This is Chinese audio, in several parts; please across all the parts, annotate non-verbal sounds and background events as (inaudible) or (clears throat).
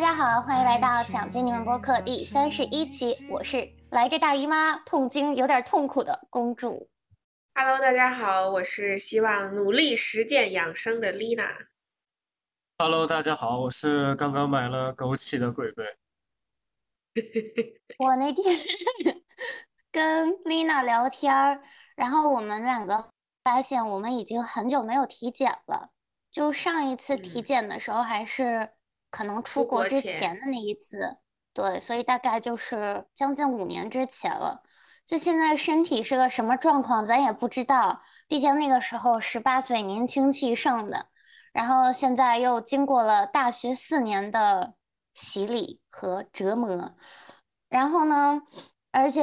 家好，欢迎来到想见你们播客第三十一期，我是来这大姨妈痛经有点痛苦的公主。Hello，大家好，我是希望努力实践养生的 Lina。Hello，大家好，我是刚刚买了枸杞的鬼鬼。(laughs) 我那天跟 Lina 聊天儿，然后我们两个发现我们已经很久没有体检了。就上一次体检的时候，还是可能出国之前的那一次，对，所以大概就是将近五年之前了。就现在身体是个什么状况，咱也不知道。毕竟那个时候十八岁，年轻气盛的，然后现在又经过了大学四年的洗礼和折磨，然后呢，而且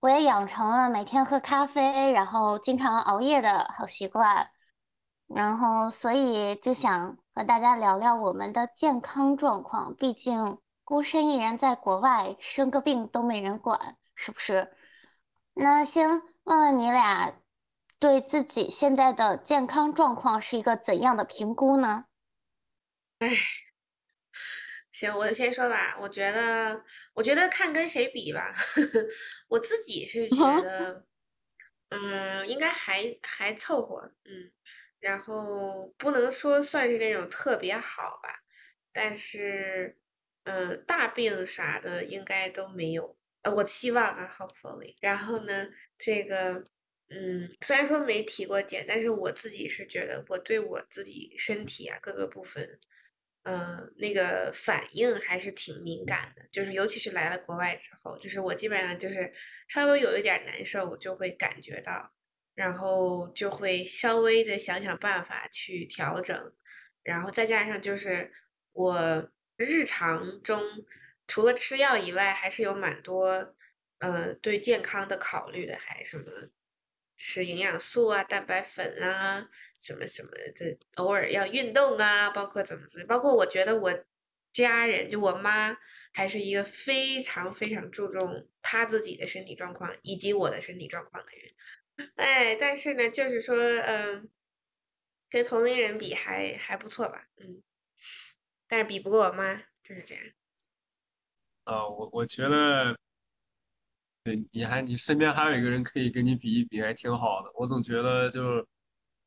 我也养成了每天喝咖啡，然后经常熬夜的好习惯。然后，所以就想和大家聊聊我们的健康状况。毕竟孤身一人在国外，生个病都没人管，是不是？那先问问你俩，对自己现在的健康状况是一个怎样的评估呢？哎，(sighs) 行，我先说吧。我觉得，我觉得看跟谁比吧。(laughs) 我自己是觉 (laughs) 得，嗯，应该还还凑合，嗯。然后不能说算是那种特别好吧，但是，呃，大病啥的应该都没有。呃，我希望啊，hopefully。然后呢，这个，嗯，虽然说没体过检，但是我自己是觉得我对我自己身体啊各个部分，呃，那个反应还是挺敏感的。就是尤其是来了国外之后，就是我基本上就是稍微有一点难受，我就会感觉到。然后就会稍微的想想办法去调整，然后再加上就是我日常中除了吃药以外，还是有蛮多呃对健康的考虑的，还什么吃营养素啊、蛋白粉啊，什么什么的，偶尔要运动啊，包括怎么怎么，包括我觉得我家人就我妈还是一个非常非常注重她自己的身体状况以及我的身体状况的人。哎，但是呢，就是说，嗯，跟同龄人比还还不错吧，嗯，但是比不过我妈，就是这样。啊，我我觉得，对，你还你身边还有一个人可以跟你比一比，还挺好的。我总觉得，就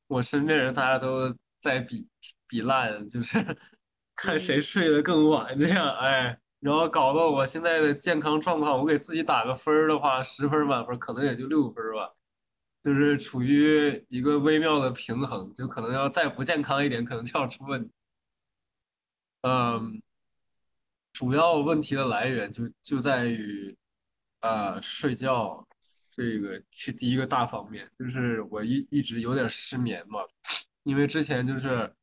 我身边人大家都在比比烂，就是 (laughs) 看谁睡得更晚，这样，哎，然后搞到我现在的健康状况，我给自己打个分儿的话，十分满分可能也就六分吧。就是处于一个微妙的平衡，就可能要再不健康一点，可能就要出问题。嗯，主要问题的来源就就在于，呃，睡觉这个是第一个大方面，就是我一一直有点失眠嘛，因为之前就是，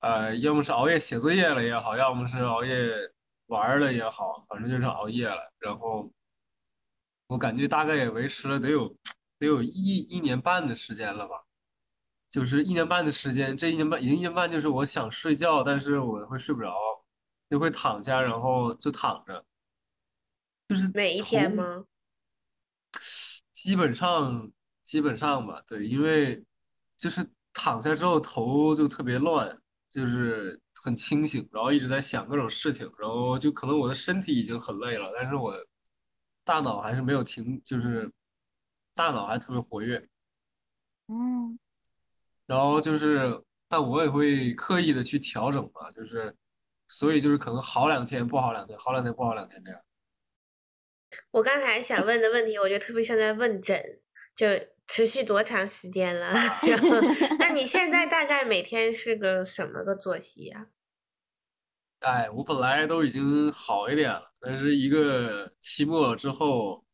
呃，要么是熬夜写作业了也好，要么是熬夜玩了也好，反正就是熬夜了，然后。我感觉大概也维持了得有得有一一年半的时间了吧，就是一年半的时间，这一年半一年半，就是我想睡觉，但是我会睡不着，就会躺下，然后就躺着，就是每一天吗？(sniffs) 基本上基本上吧，对，因为就是躺下之后头就特别乱，就是很清醒，然后一直在想各种事情，然后就可能我的身体已经很累了，但是我。大脑还是没有停，就是大脑还特别活跃，嗯，然后就是，但我也会刻意的去调整嘛，就是，所以就是可能好两天不好两天，好两天不好两天这样。我刚才想问的问题，我觉得特别像在问诊，就持续多长时间了？然后，那你现在大概每天是个什么个作息呀？哎，我本来都已经好一点了，但是一个期末之后，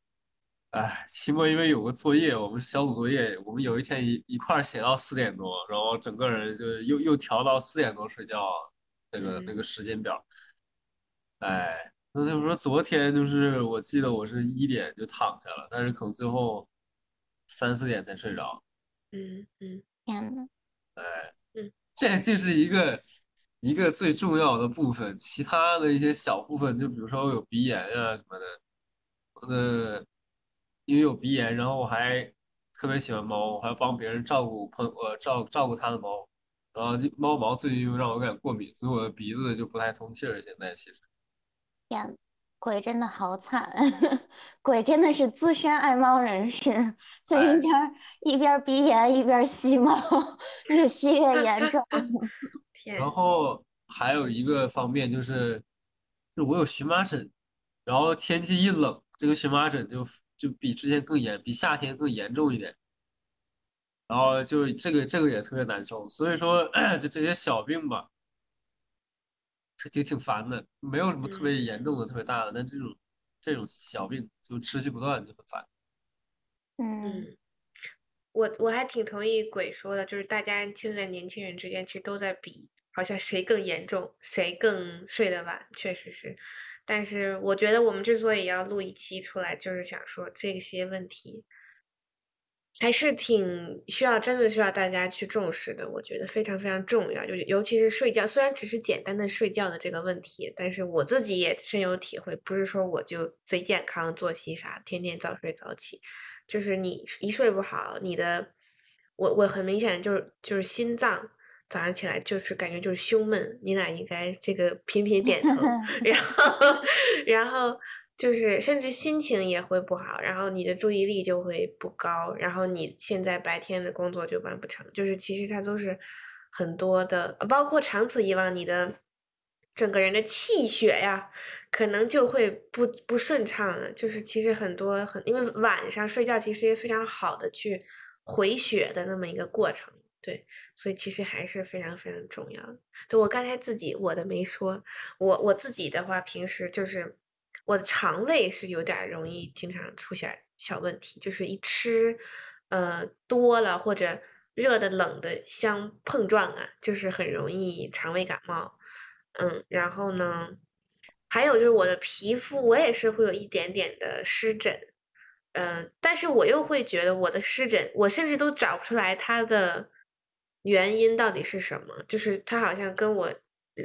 哎，期末因为有个作业，我们是小组作业，我们有一天一一块儿写到四点多，然后整个人就又又调到四点多睡觉，那个那个时间表。哎，那就是说昨天就是我记得我是一点就躺下了，但是可能最后三四点才睡着。嗯嗯，天呐。哎，嗯，这就是一个。一个最重要的部分，其他的一些小部分，就比如说我有鼻炎啊什么的，呃，因为有鼻炎，然后我还特别喜欢猫，我还要帮别人照顾朋呃照照顾他的猫，然后猫毛最近又让我有点过敏，所以我的鼻子就不太通气儿。现在其实，天，鬼真的好惨，(laughs) 鬼真的是资深爱猫人士，就一边一边鼻炎一边吸猫，越吸越严重。(laughs) 然后还有一个方面就是，就我有荨麻疹，然后天气一冷，这个荨麻疹就就比之前更严，比夏天更严重一点。然后就这个这个也特别难受，所以说 (coughs) 就这些小病吧，就挺烦的，没有什么特别严重的、特别大的，但这种这种小病就持续不断，就很烦。嗯，我我还挺同意鬼说的，就是大家现在年轻人之间其实都在比，好像谁更严重，谁更睡得晚，确实是。但是我觉得我们之所以要录一期出来，就是想说这些问题。还是挺需要，真的需要大家去重视的。我觉得非常非常重要，就是尤其是睡觉，虽然只是简单的睡觉的这个问题，但是我自己也深有体会。不是说我就贼健康，作息啥，天天早睡早起，就是你一睡不好，你的，我我很明显就是就是心脏早上起来就是感觉就是胸闷。你俩应该这个频频点头，(laughs) 然后然后。就是甚至心情也会不好，然后你的注意力就会不高，然后你现在白天的工作就完不成。就是其实它都是很多的，包括长此以往，你的整个人的气血呀，可能就会不不顺畅。就是其实很多很，因为晚上睡觉其实也非常好的去回血的那么一个过程，对，所以其实还是非常非常重要的。对我刚才自己我的没说，我我自己的话，平时就是。我的肠胃是有点容易经常出现小问题，就是一吃，呃多了或者热的冷的相碰撞啊，就是很容易肠胃感冒。嗯，然后呢，还有就是我的皮肤，我也是会有一点点的湿疹。嗯，但是我又会觉得我的湿疹，我甚至都找不出来它的原因到底是什么，就是它好像跟我。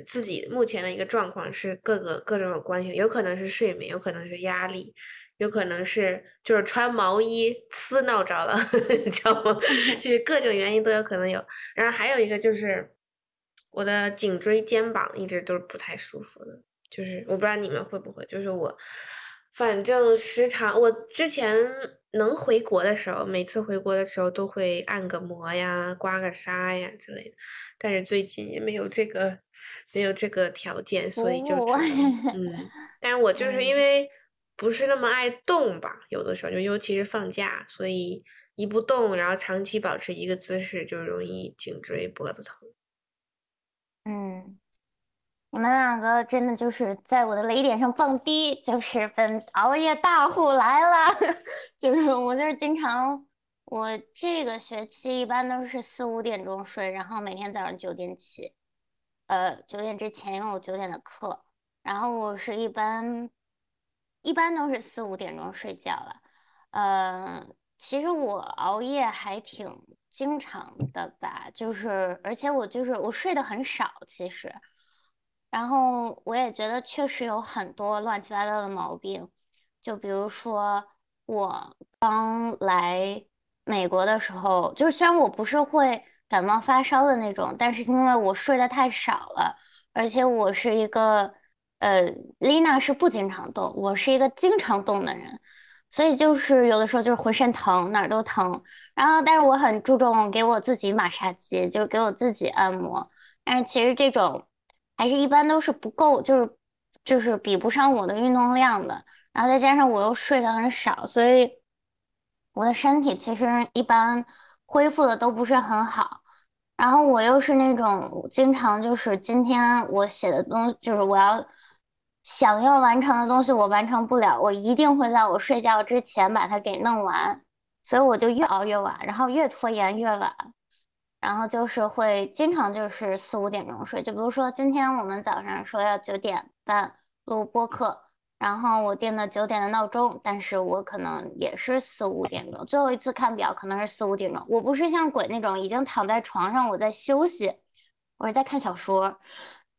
自己目前的一个状况是各个各种有关系，有可能是睡眠，有可能是压力，有可能是就是穿毛衣呲闹着了，(laughs) 你知道吗？(laughs) 就是各种原因都有可能有。然后还有一个就是我的颈椎、肩膀一直都是不太舒服的，就是我不知道你们会不会，就是我反正时常我之前能回国的时候，每次回国的时候都会按个摩呀、刮个痧呀之类的，但是最近也没有这个。没有这个条件，所以就 (laughs) 嗯，但是我就是因为不是那么爱动吧，有的时候就尤其是放假，所以一不动，然后长期保持一个姿势，就容易颈椎脖子疼。嗯，你们两个真的就是在我的雷点上蹦迪，就是本熬夜大户来了，(laughs) 就是我就是经常，我这个学期一般都是四五点钟睡，然后每天早上九点起。呃，九点之前因为我九点的课，然后我是一般一般都是四五点钟睡觉了。呃，其实我熬夜还挺经常的吧，就是而且我就是我睡得很少，其实，然后我也觉得确实有很多乱七八糟的毛病，就比如说我刚来美国的时候，就是虽然我不是会。感冒发烧的那种，但是因为我睡得太少了，而且我是一个，呃，丽娜是不经常动，我是一个经常动的人，所以就是有的时候就是浑身疼，哪儿都疼。然后，但是我很注重给我自己马杀鸡，就给我自己按摩。但是其实这种还是一般都是不够，就是就是比不上我的运动量的。然后再加上我又睡得很少，所以我的身体其实一般。恢复的都不是很好，然后我又是那种经常就是今天我写的东，就是我要想要完成的东西，我完成不了，我一定会在我睡觉之前把它给弄完，所以我就越熬越晚，然后越拖延越晚，然后就是会经常就是四五点钟睡，就比如说今天我们早上说要九点半录播课。然后我定了九点的闹钟，但是我可能也是四五点钟。最后一次看表可能是四五点钟。我不是像鬼那种已经躺在床上我在休息，我是在看小说。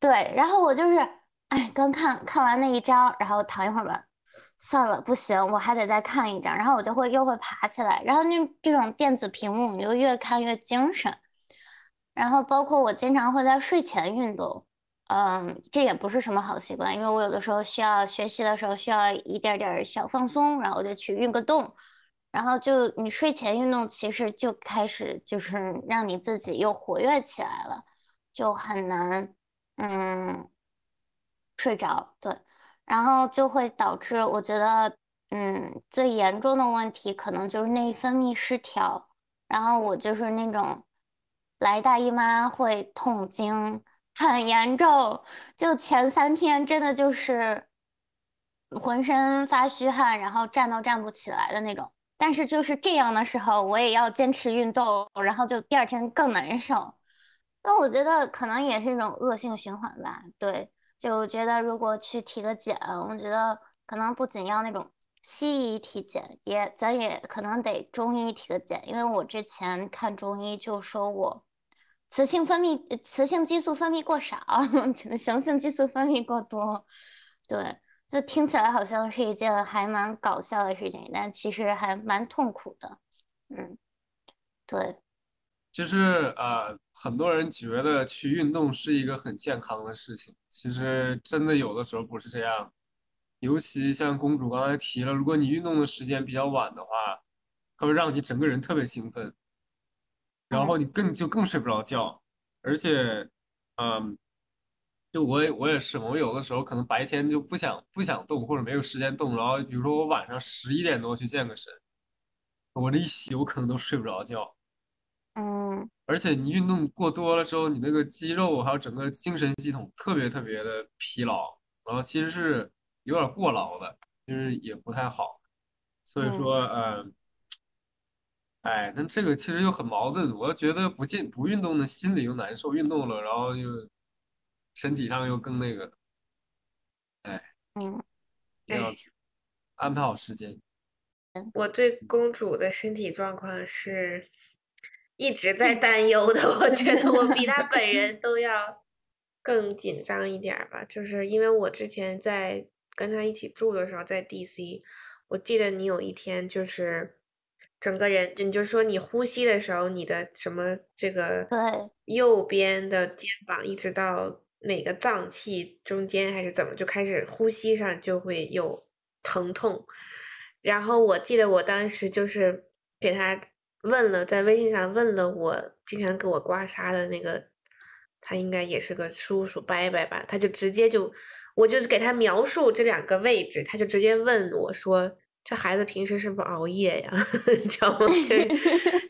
对，然后我就是，哎，刚看看完那一章，然后躺一会儿吧，算了，不行，我还得再看一章。然后我就会又会爬起来，然后那这种电子屏幕你就越看越精神。然后包括我经常会在睡前运动，嗯，这也不是什么好习惯，因为我有的时候需要学习的时候需要一点点小放松，然后我就去运个动，然后就你睡前运动，其实就开始就是让你自己又活跃起来了，就很难，嗯，睡着，对，然后就会导致我觉得，嗯，最严重的问题可能就是内分泌失调，然后我就是那种。来大姨妈会痛经，很严重，就前三天真的就是浑身发虚汗，然后站都站不起来的那种。但是就是这样的时候，我也要坚持运动，然后就第二天更难受。那我觉得可能也是一种恶性循环吧。对，就觉得如果去体个检，我觉得可能不仅要那种西医体检，也咱也可能得中医体个检，因为我之前看中医就说我。雌性分泌，雌性激素分泌过少，雄性激素分泌过多，对，就听起来好像是一件还蛮搞笑的事情，但其实还蛮痛苦的，嗯，对，就是呃，很多人觉得去运动是一个很健康的事情，其实真的有的时候不是这样，尤其像公主刚才提了，如果你运动的时间比较晚的话，它会让你整个人特别兴奋。然后你更就更睡不着觉，而且，嗯，就我也我也是，我有的时候可能白天就不想不想动或者没有时间动，然后比如说我晚上十一点多去健个身，我这一宿可能都睡不着觉。嗯，而且你运动过多了之后，你那个肌肉还有整个精神系统特别特别的疲劳，然后其实是有点过劳的，就是也不太好。所以说，嗯。哎，那这个其实又很矛盾。我觉得不进不运动的心里又难受，运动了然后又身体上又更那个。哎，嗯，要安排好时间。(laughs) 我对公主的身体状况是一直在 (laughs) 担忧的。我觉得我比她本人 (laughs) 都要更紧张一点吧，就是因为我之前在跟她一起住的时候，在 DC，我记得你有一天就是。整个人，你就说你呼吸的时候，你的什么这个对右边的肩膀一直到哪个脏器中间还是怎么，就开始呼吸上就会有疼痛。然后我记得我当时就是给他问了，在微信上问了我经常给我刮痧的那个，他应该也是个叔叔伯伯吧，他就直接就我就是给他描述这两个位置，他就直接问我说。这孩子平时是不是熬夜呀？(laughs) 你知道吗？就是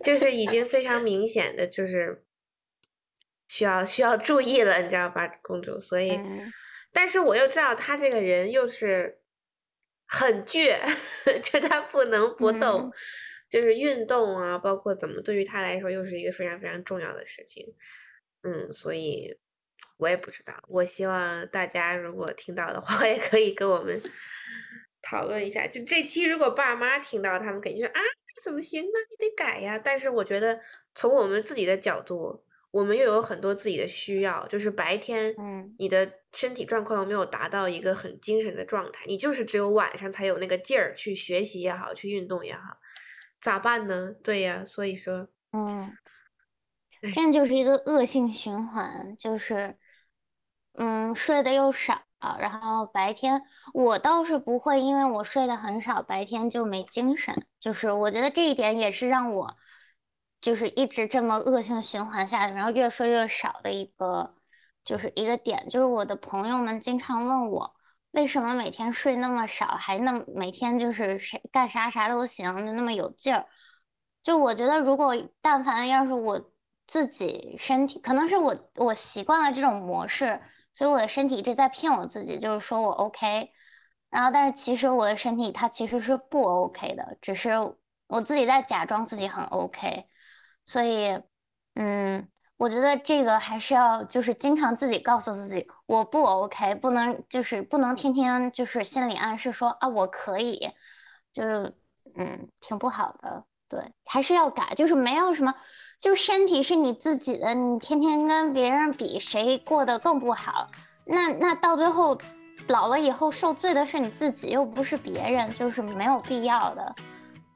就是已经非常明显的就是需要需要注意了，你知道吧，公主？所以，但是我又知道他这个人又是很倔，(laughs) 就他不能不动，就是运动啊，包括怎么对于他来说又是一个非常非常重要的事情。嗯，所以我也不知道。我希望大家如果听到的话，也可以跟我们。讨论一下，就这期如果爸妈听到，他们肯定说啊，那怎么行呢？你得改呀。但是我觉得从我们自己的角度，我们又有很多自己的需要，就是白天，嗯，你的身体状况又没有达到一个很精神的状态，你就是只有晚上才有那个劲儿去学习也好，去运动也好，咋办呢？对呀，所以说，嗯，这样就是一个恶性循环，就是，嗯，睡得又少。啊，然后白天我倒是不会，因为我睡得很少，白天就没精神。就是我觉得这一点也是让我，就是一直这么恶性循环下去，然后越睡越少的一个，就是一个点。就是我的朋友们经常问我，为什么每天睡那么少，还那每天就是谁干啥啥都行，就那么有劲儿。就我觉得，如果但凡要是我自己身体，可能是我我习惯了这种模式。所以我的身体一直在骗我自己，就是说我 OK，然后但是其实我的身体它其实是不 OK 的，只是我自己在假装自己很 OK。所以，嗯，我觉得这个还是要就是经常自己告诉自己我不 OK，不能就是不能天天就是心理暗示说啊我可以，就是嗯挺不好的，对，还是要改，就是没有什么。就身体是你自己的，你天天跟别人比，谁过得更不好？那那到最后，老了以后受罪的是你自己，又不是别人，就是没有必要的。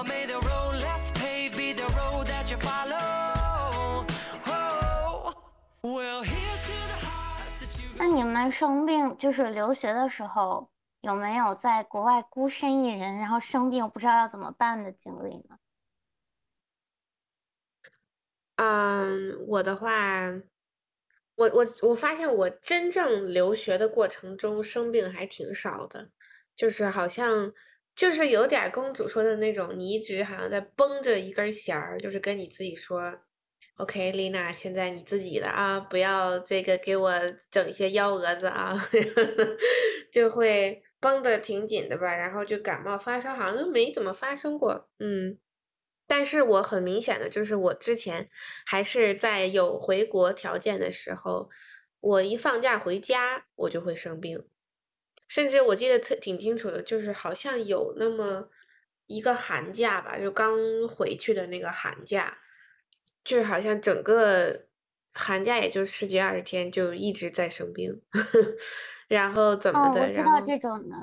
Uh, may the road less paved be the road that you follow. Well, here's to the hearts that you 那你们生病就是留学的时候，有没有在国外孤身一人，然后生病不知道要怎么办的经历呢？嗯，我的话，我我我发现我真正留学的过程中生病还挺少的，就是好像就是有点公主说的那种，你一直好像在绷着一根弦儿，就是跟你自己说，OK，丽娜，现在你自己的啊，不要这个给我整一些幺蛾子啊，就会绷得挺紧的吧，然后就感冒发烧好像都没怎么发生过，嗯。但是我很明显的就是，我之前还是在有回国条件的时候，我一放假回家我就会生病，甚至我记得特挺清楚的，就是好像有那么一个寒假吧，就刚回去的那个寒假，就是好像整个寒假也就十几二十天，就一直在生病，(laughs) 然后怎么哦，的，我知道这种的，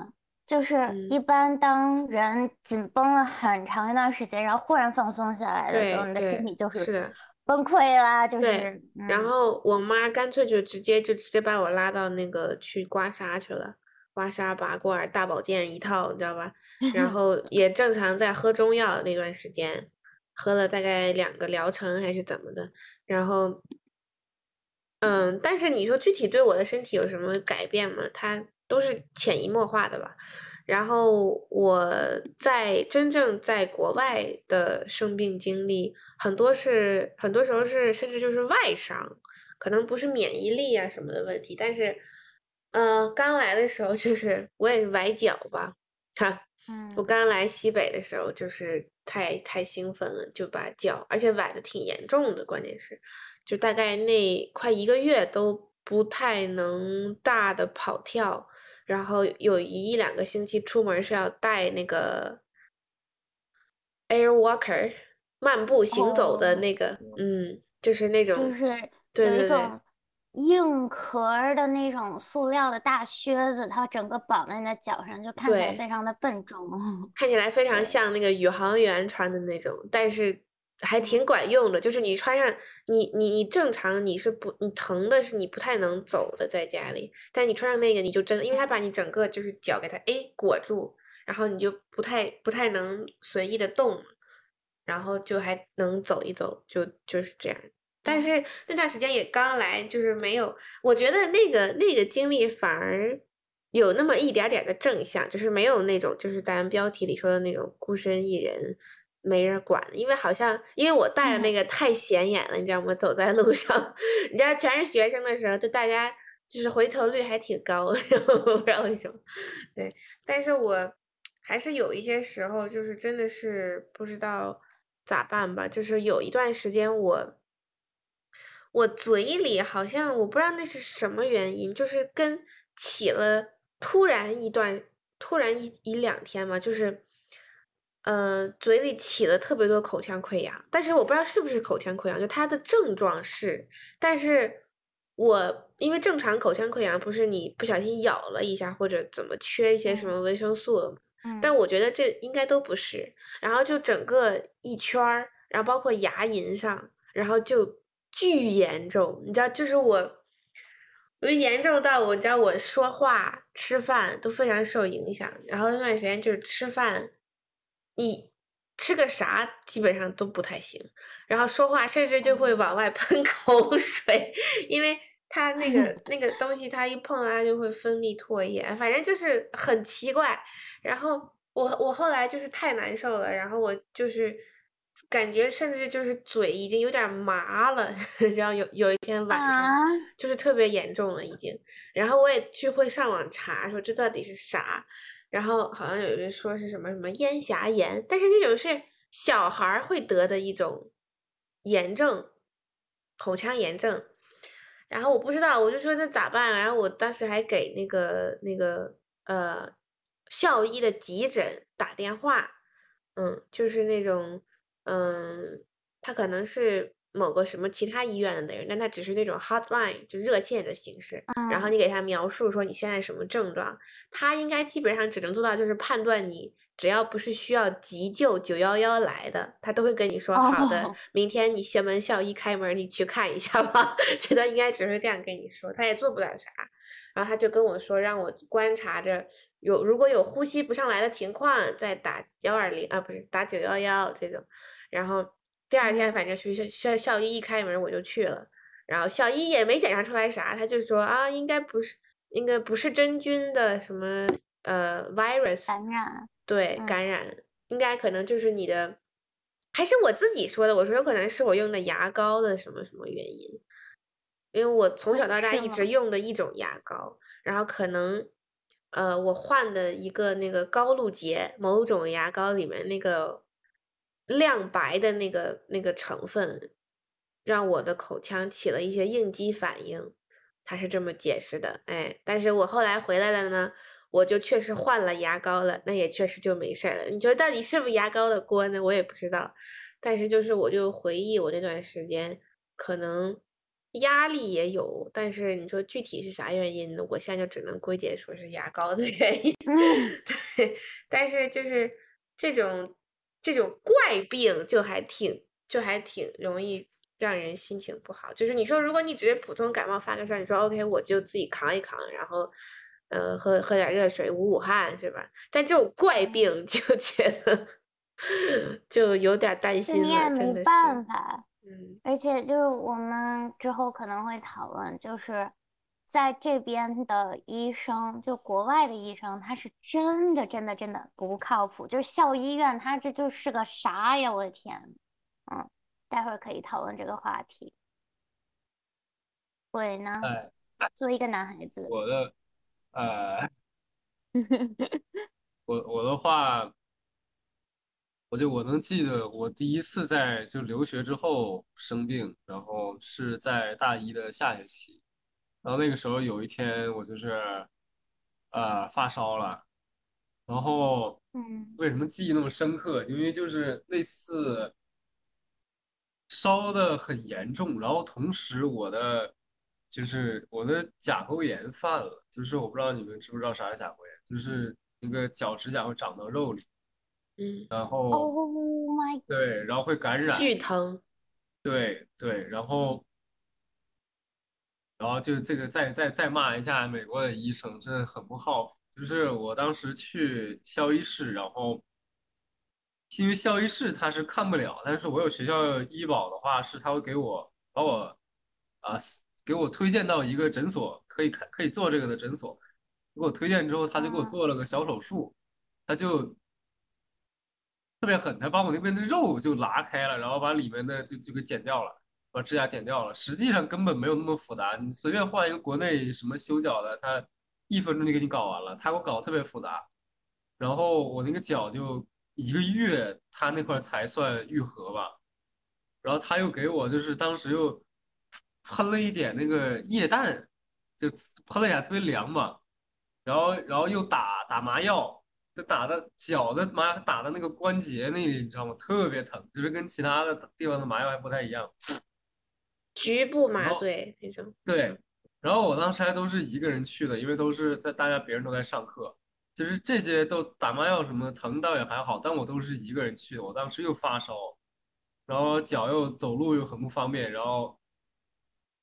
就是嗯一般当人紧绷了很长一段时间，然后忽然放松下来的时候，你的身对体就是是。崩溃啦，就对是，然嗯，后我妈干脆就直接就直接把我拉到那个去刮痧去了，刮痧、拔罐、大保健一套，你知道吧？(laughs) 然后也正常在喝中药那段时间，喝了大概两个疗程还是怎么的，然后，嗯，但是你说具体对我的身体有什么改变吗？它都是潜移默化的吧。然后我在真正在国外的生病经历，很多是很多时候是甚至就是外伤，可能不是免疫力啊什么的问题，但是，呃，刚来的时候就是我也崴脚吧，哈，我嗯，刚来西北的时候就是太太兴奋了，就把脚，而且崴的挺严重的，关键是，就大概那快一个月都不太能大的跑跳。然后有一两个星期出门是要带那个 Air Walker 漫步行走的哦，那个，嗯，就是那就种，是对对对硬壳儿的那种塑料的大靴子，它整个绑在你的脚上，就看起来对，非常的笨重。(laughs) 看起来非常，像那个宇航员穿的那种，但是还挺嗯，管用的。就是你穿上，你你你正常你是不，你疼的是你不太能走的在家里，但你穿上那个你就真的，因为它把你整个就是脚给它诶裹住，然后你就不太不太能随意的动，然后就还能走一走，就就是这样。但哦，是那段时间也刚来，就是没有，我觉得那个那个经历反而有那么一点点的正向，就是没有那种就是咱标题里说的那种孤身一人没人管，因为好像因为我带的那个太显眼了，你知道吗？走在路上，(laughs) 你知道全是学生的时候，就大家就是回头率还挺高，然 (laughs) 后我不知道为什么，对，但是我还是有一些时候就是真的是不知道咋办吧，就是有一段时间我。我嘴里好像我不知道那是什么原因，就是跟起了突然一段，突然一一两天嘛，就是，呃，嘴里起了特别多口腔溃疡，但是我不知道是不是口腔溃疡，就它的症状是，但是我因为正常口腔溃疡不是你不小心咬了一下或者怎么缺一些什嗯么维生素了嗯？但嗯，我觉得这应该都不是，然后就整个一圈儿，然后包括牙龈上，然后就巨严重，你知道，就是我，我就严重到我，你知道我说话、吃饭都非常受影响，然后那段时间就是吃饭，你吃个啥基本上都不太行，然后说话甚至就会往外喷 (laughs) 口水，因为它那个 (laughs) 那个东西它一碰它就会分泌唾液，反正就是很奇怪。然后我我后来就是太难受了，然后我就是感觉甚至就是嘴已经有点麻了，(laughs) 然后有有一天晚上啊，就是特别严重了已经，然后我也去会上网查说这到底是啥，然后好像有人说是什么什么咽峡炎，但是那种是小孩会得的一种炎症，口腔炎症。然后我不知道，我就说这咋办？然后我当时还给那个那个呃校医的急诊打电话，嗯，就是那种嗯，他可能是某个什么其他医院的人，但他只是那种 hotline 就热线的形式。然后嗯你给他描述说你现在什么症状，他应该基本上只能做到就是判断你只要不是需要急救九幺幺来的，他都会跟你说好的哦，明天你校门校医开门，你去看一下吧。(laughs) 觉得应该只会这样跟你说，他也做不了啥。然后他就跟我说，让我观察着有如果有呼吸不上来的情况，再打幺二零啊，不是打九幺幺这种。然后第二天嗯。反正学校校校医一开门我就去了。然后校医也没检查出来啥，他就说啊，应该不是，应该不是真菌的什么呃 virus 感染，对嗯。感染，应该可能就是你的，还是我自己说的，我说有可能是我用的牙膏的什么什么原因，因为我从小到大一直用的一种牙膏，然后可能呃我换的一个那个高露洁某种牙膏里面那个亮白的那个那个成分。让我的口腔起了一些应激反应，他是这么解释的。哎，但是我后来回来了呢，我就确实换了牙膏了，那也确实就没事儿了。你说到底是不是牙膏的锅呢？我也不知道。但是就是我就回忆我那段时间，可能压力也有，但是你说具体是啥原因呢？我现在就只能归结说是牙膏的原因。(laughs) 嗯，对，但是就是这种这种怪病就还挺就还挺容易让人心情不好。就是你说，如果你只是普通感冒发个烧，你说 OK，我就自己扛一扛，然后呃喝喝点热水捂捂汗，是吧？但这种怪病就 (laughs) 觉得就有点担心了，你也真的是。没办法。嗯而且就是我们之后可能会讨论，就是在这边的医生，就国外的医生，他是真的真的真的不靠谱。就是校医院，他这就是个啥呀？我的天！嗯，待会儿可以讨论这个话题。鬼呢？哎，作为一个男孩子，我的，呃，(laughs) 我我的话，我就我能记得我第一次在就留学之后生病，然后是在大一的下学期，然后那个时候有一天我就是呃发烧了，然后嗯为什么记忆那么深刻？因为就是那次烧的很严重，然后同时我的就是我的甲沟炎犯了，就是我不知道你们知不知道啥是甲沟炎，就是那个脚趾甲会长到肉里，嗯，然后，Oh my，对，然后会感染，巨疼。对对，然后然后就这个再再再骂一下美国的医生，真的很不靠谱。就是我当时去校医室，然后因为校医室他是看不了，但是我有学校医保的话，是他会给我把我啊给我推荐到一个诊所，可以看可以做这个的诊所。给我推荐之后，他就给我嗯做了个小手术，他就特别狠，他把我那边的肉就拉开了，然后把里面的就就给剪掉了，把指甲剪掉了。实际上根本没有那么复杂，你随便换一个国内什么修脚的，他一分钟就给你搞完了，他给我搞特别复杂。然后我那个脚就一个月，他那块才算愈合吧。然后他又给我就是当时又喷了一点那个液氮，就喷了一下特别凉嘛。然后然后又打打麻药，就打的脚的麻药打的那个关节那里，你知道吗？特别疼，就是跟其他的地方的麻药还不太一样。局部麻醉那种。对，然后我当时还都是一个人去的，因为都是在大家别人都在上课，就是这些都打麻药什么疼倒也还好，但我都是一个人去的。我当时又发烧，然后脚又走路又很不方便，然后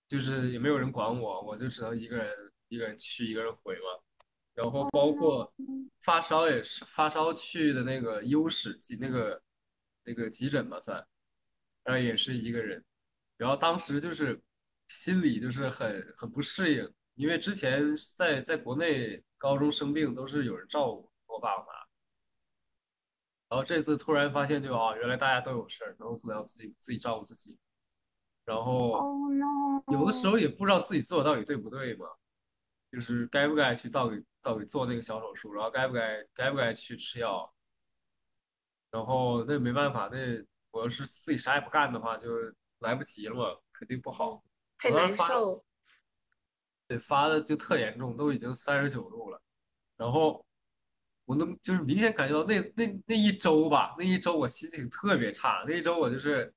就是也没有人管我，我就只能一个人一个人去，一个人回嘛。然后包括发烧也是发烧去的那个优室急那个那个急诊嘛算，然后也是一个人，然后当时就是心里就是很很不适应，因为之前在在国内高中生病都是有人照顾我爸我妈，然后这次突然发现就啊原来大家都有事儿，然后可能要自己自己照顾自己，然后 Oh！有的时候也不知道自己做到底对不对嘛，就是该不该去到底到底做那个小手术，然后该不该该不该去吃药。然后那没办法，那我要是自己啥也不干的话，就来不及了嘛，肯定不好。太难受。对，发的就特严重，都已经三十九度了。然后我能就是明显感觉到那那那一周吧，那一周我心情特别差。那一周我就是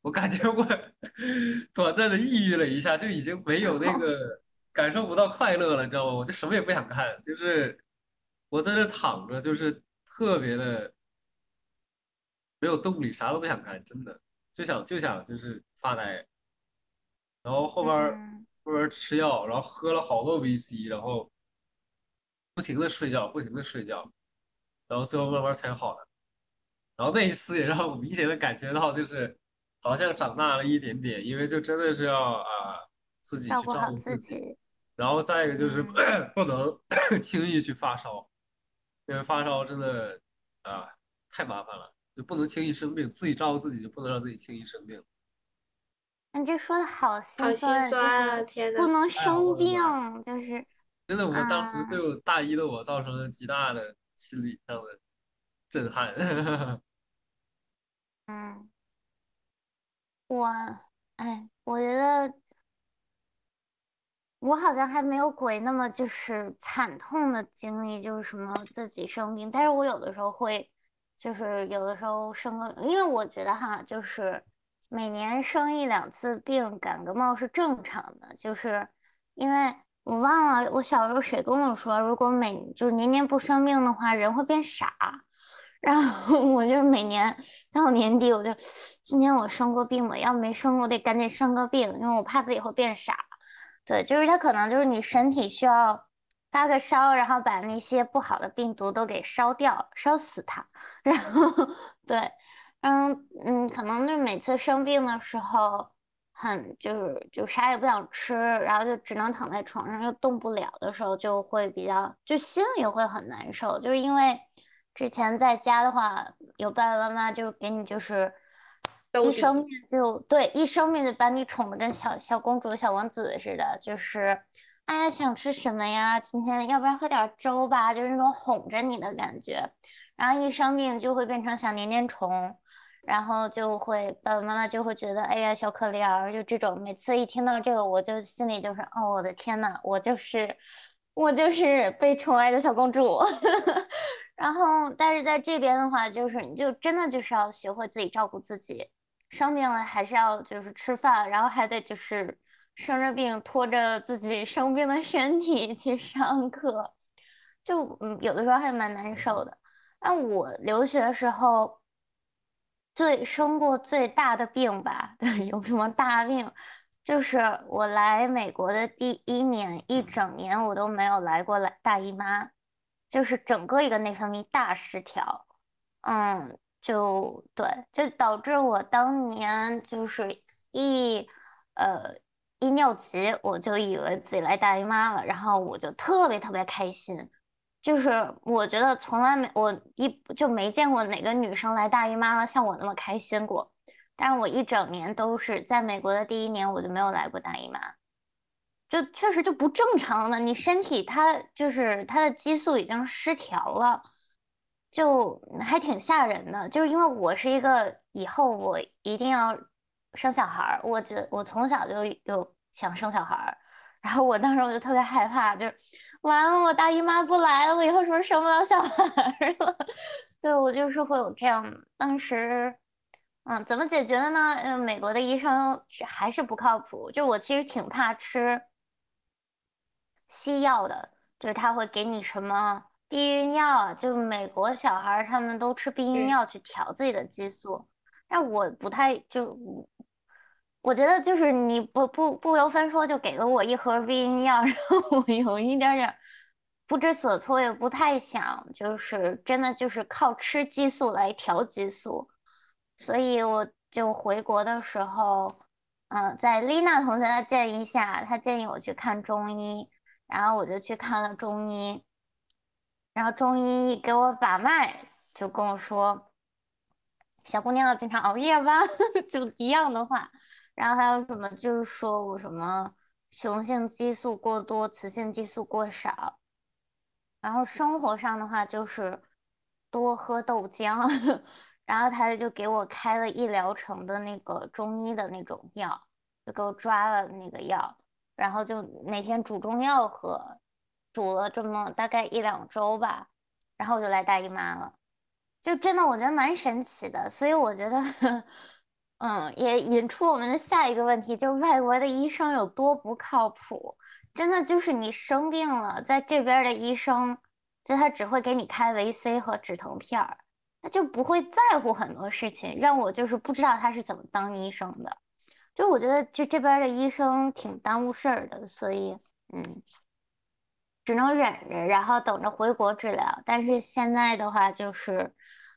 我感觉我 (laughs) 短暂的抑郁了一下，就已经没有那个 (laughs) 感受不到快乐了，你知道吗？我就什么也不想干，就是我在这躺着，就是特别的没有动力，啥都不想干，真的就想就想就是发呆。然后后边后边儿吃药，然后喝了好多 VC，然后不停的睡觉，不停的睡觉，然后最后慢慢才好的。然后那一次也让我明显的感觉到，就是好像长大了一点点，因为就真的是要啊、自己去照顾自己，然后再一个就是嗯 (clears throat) 不能轻易去发烧，因为发烧真的啊太麻烦了，就不能轻易生病，自己照顾自己就不能让自己轻易生病。你这说的好心酸，啊！天呐，不能生病妈，就是真的，我当时啊对我大一的我造成了极大的心理上的震撼。(laughs) 嗯，我哎，我觉得我好像还没有鬼那么就是惨痛的经历，就是什么自己生病，但是我有的时候会，就是有的时候生个，因为我觉得哈，就是每年生一两次病，感个冒是正常的，就是因为我忘了我小时候谁跟我说，如果每就是年年不生病的话，人会变傻。然后我就每年到年底，我就今年我生过病吗？要没生过，我得赶紧生个病，因为我怕自己会变傻。对，就是他可能就是你身体需要发个烧，然后把那些不好的病毒都给烧掉，烧死它。(laughs) 然后对，嗯嗯，可能就每次生病的时候，很就是就啥也不想吃，然后就只能躺在床上又动不了的时候，就会比较就心里会很难受，就是因为之前在家的话，有爸爸妈妈就给你就是。一生病就对，一生病就把你宠的跟小小公主、小王子似的，就是，哎呀，想吃什么呀？今天要不然喝点粥吧，就是那种哄着你的感觉。然后一生病就会变成小黏黏虫，然后就会爸爸妈妈就会觉得，哎呀，小可怜儿，就这种。每次一听到这个，我就心里就是，哦，我的天呐，我就是我就是被宠爱的小公主。(laughs) 然后，但是在这边的话，就是你就真的就是要学会自己照顾自己。生病了还是要就是吃饭，然后还得就是生着病拖着自己生病的身体去上课，就嗯有的时候还蛮难受的。那我留学时候最生过最大的病吧，对，(laughs) 有什么大病？就是我来美国的第一年，一整年我都没有来过来大姨妈，就是整个一个内分泌大失调，嗯。就对，就导致我当年就是一呃一尿急，我就以为自己来大姨妈了，然后我就特别特别开心，就是我觉得从来没我一就没见过哪个女生来大姨妈了像我那么开心过，但是我一整年都是在美国的第一年我就没有来过大姨妈，就确实就不正常了，你身体它就是它的激素已经失调了。就还挺吓人的，就是因为我是一个以后我一定要生小孩儿，我觉我从小就有想生小孩儿，然后我当时我就特别害怕，就是完了我大姨妈不来了，我以后是不是生不了小孩儿了？(laughs) 对我就是会有这样，当时嗯怎么解决的呢？嗯，美国的医生是还是不靠谱，就我其实挺怕吃西药的，就是他会给你什么。避孕药啊，就美国小孩儿他们都吃避孕嗯药去调自己的激素，但我不太就，我觉得就是你不不不由分说就给了我一盒避孕药，(laughs) 然后我有一点点不知所措，也不太想就是真的就是靠吃激素来调激素，所以我就回国的时候，嗯，在丽娜同学的建议下，她建议我去看中医，然后我就去看了中医。然后中医给我把脉，就跟我说：“小姑娘要经常熬夜吧？” (laughs) 就一样的话。然后还有什么，就是说我什么雄性激素过多，雌性激素过少。然后生活上的话就是多喝豆浆，(laughs) 然后他就给我开了一疗程的那个中医的那种药，就给我抓了那个药，然后就每天煮中药喝，煮了这么大概一两周吧，然后我就来大姨妈了，就真的我觉得蛮神奇的，所以我觉得。嗯，也引出我们的下一个问题，就是外国的医生有多不靠谱。真的就是你生病了，在这边的医生，就他只会给你开维 C 和止疼片儿，他就不会在乎很多事情，让我就是不知道他是怎么当医生的。就我觉得这这边的医生挺耽误事儿的，所以嗯，只能忍着，然后等着回国治疗。但是现在的话，就是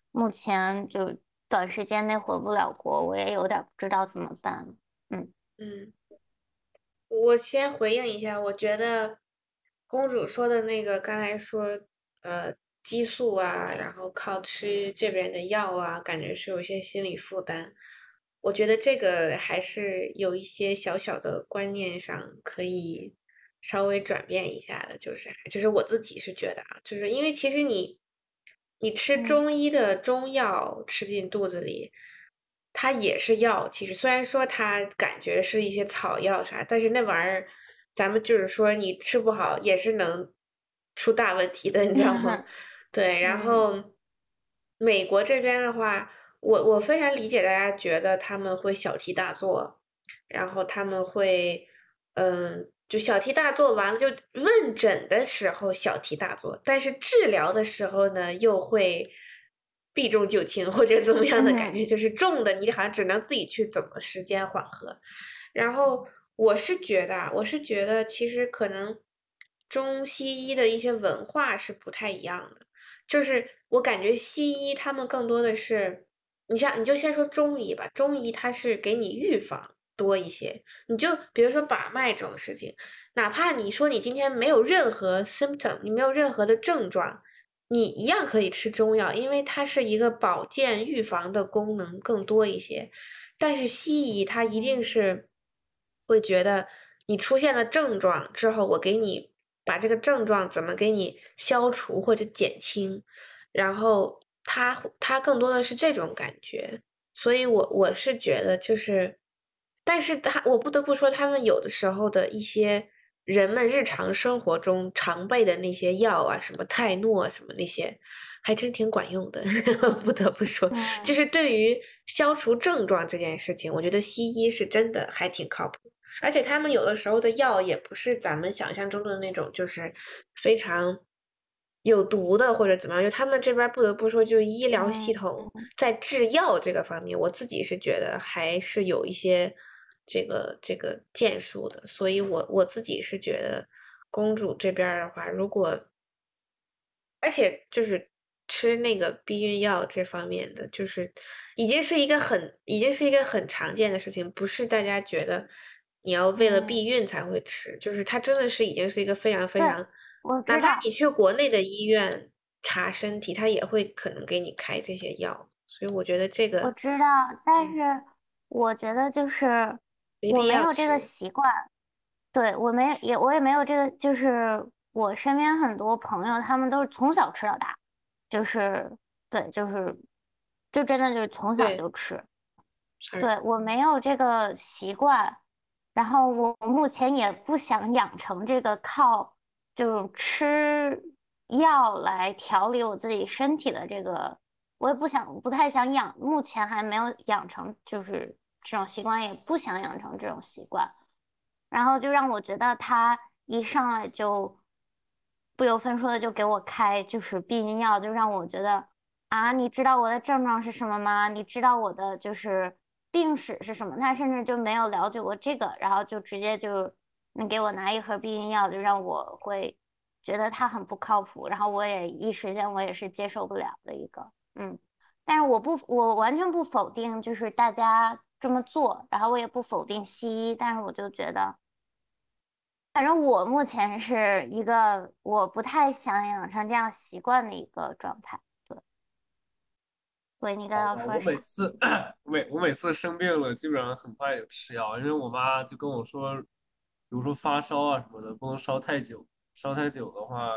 目前就。短时间内回不了国，我也有点不知道怎么办。嗯嗯，我先回应一下，我觉得公主说的那个，刚才说呃激素啊，然后靠吃这边的药啊，感觉是有些心理负担。我觉得这个还是有一些小小的观念上可以稍微转变一下的，就是就是我自己是觉得啊，就是因为其实你。你吃中医的中药吃进肚子里，它也是药。其实虽然说它感觉是一些草药啥，但是那玩意儿，咱们就是说你吃不好也是能出大问题的，你知道吗？(laughs) 对。然后美国这边的话，我我非常理解大家觉得他们会小题大做，然后他们会嗯。就小题大做完了，就问诊的时候小题大做，但是治疗的时候呢，又会避重就轻或者怎么样的感觉，就是重的你好像只能自己去怎么时间缓和。然后我是觉得，我是觉得其实可能中西医的一些文化是不太一样的，就是我感觉西医他们更多的是，你像你就先说中医吧，中医它是给你预防。多一些，你就比如说把脉这种事情，哪怕你说你今天没有任何 symptom，你没有任何的症状，你一样可以吃中药，因为它是一个保健预防的功能更多一些。但是西医它一定是会觉得你出现了症状之后，我给你把这个症状怎么给你消除或者减轻，然后它它更多的是这种感觉，所以我我是觉得就是。但是他，我不得不说，他们有的时候的一些人们日常生活中常备的那些药啊，什么泰诺什么那些，还真挺管用的。(laughs) 不得不说，就是对于消除症状这件事情，我觉得西医是真的还挺靠谱。而且他们有的时候的药也不是咱们想象中的那种，就是非常有毒的或者怎么样。就他们这边不得不说，就医疗系统在制药这个方面，我自己是觉得还是有一些。这个这个建树的，所以我我自己是觉得，公主这边的话，如果，而且就是吃那个避孕药这方面的，就是已经是一个很已经是一个很常见的事情，不是大家觉得你要为了避孕才会吃，就是它真的是已经是一个非常非常，哪怕你去国内的医院查身体，他也会可能给你开这些药，所以我觉得这个我知道，但是我觉得就是。我没有这个习惯，对我没也我也没有这个，就是我身边很多朋友，他们都是从小吃到大，就是对，就是就真的就是从小就吃，对我没有这个习惯，然后我目前也不想养成这个靠就是吃药来调理我自己身体的这个，我也不想不太想养，目前还没有养成就是。这种习惯也不想养成这种习惯，然后就让我觉得他一上来就不由分说的就给我开就是避孕药，就让我觉得啊，你知道我的症状是什么吗？你知道我的就是病史是什么？他甚至就没有了解过这个，然后就直接就你给我拿一盒避孕药，就让我会觉得他很不靠谱，然后我也一时间我也是接受不了的一个，嗯，但是我不我完全不否定，就是大家。这么做，然后我也不否定西医，但是我就觉得，反正我目前是一个我不太想养成这样习惯的一个状态。对，对你刚刚说我每次每我每次生病了，基本上很快就吃药，因为我妈就跟我说，比如说发烧啊什么的，不能烧太久，烧太久的话，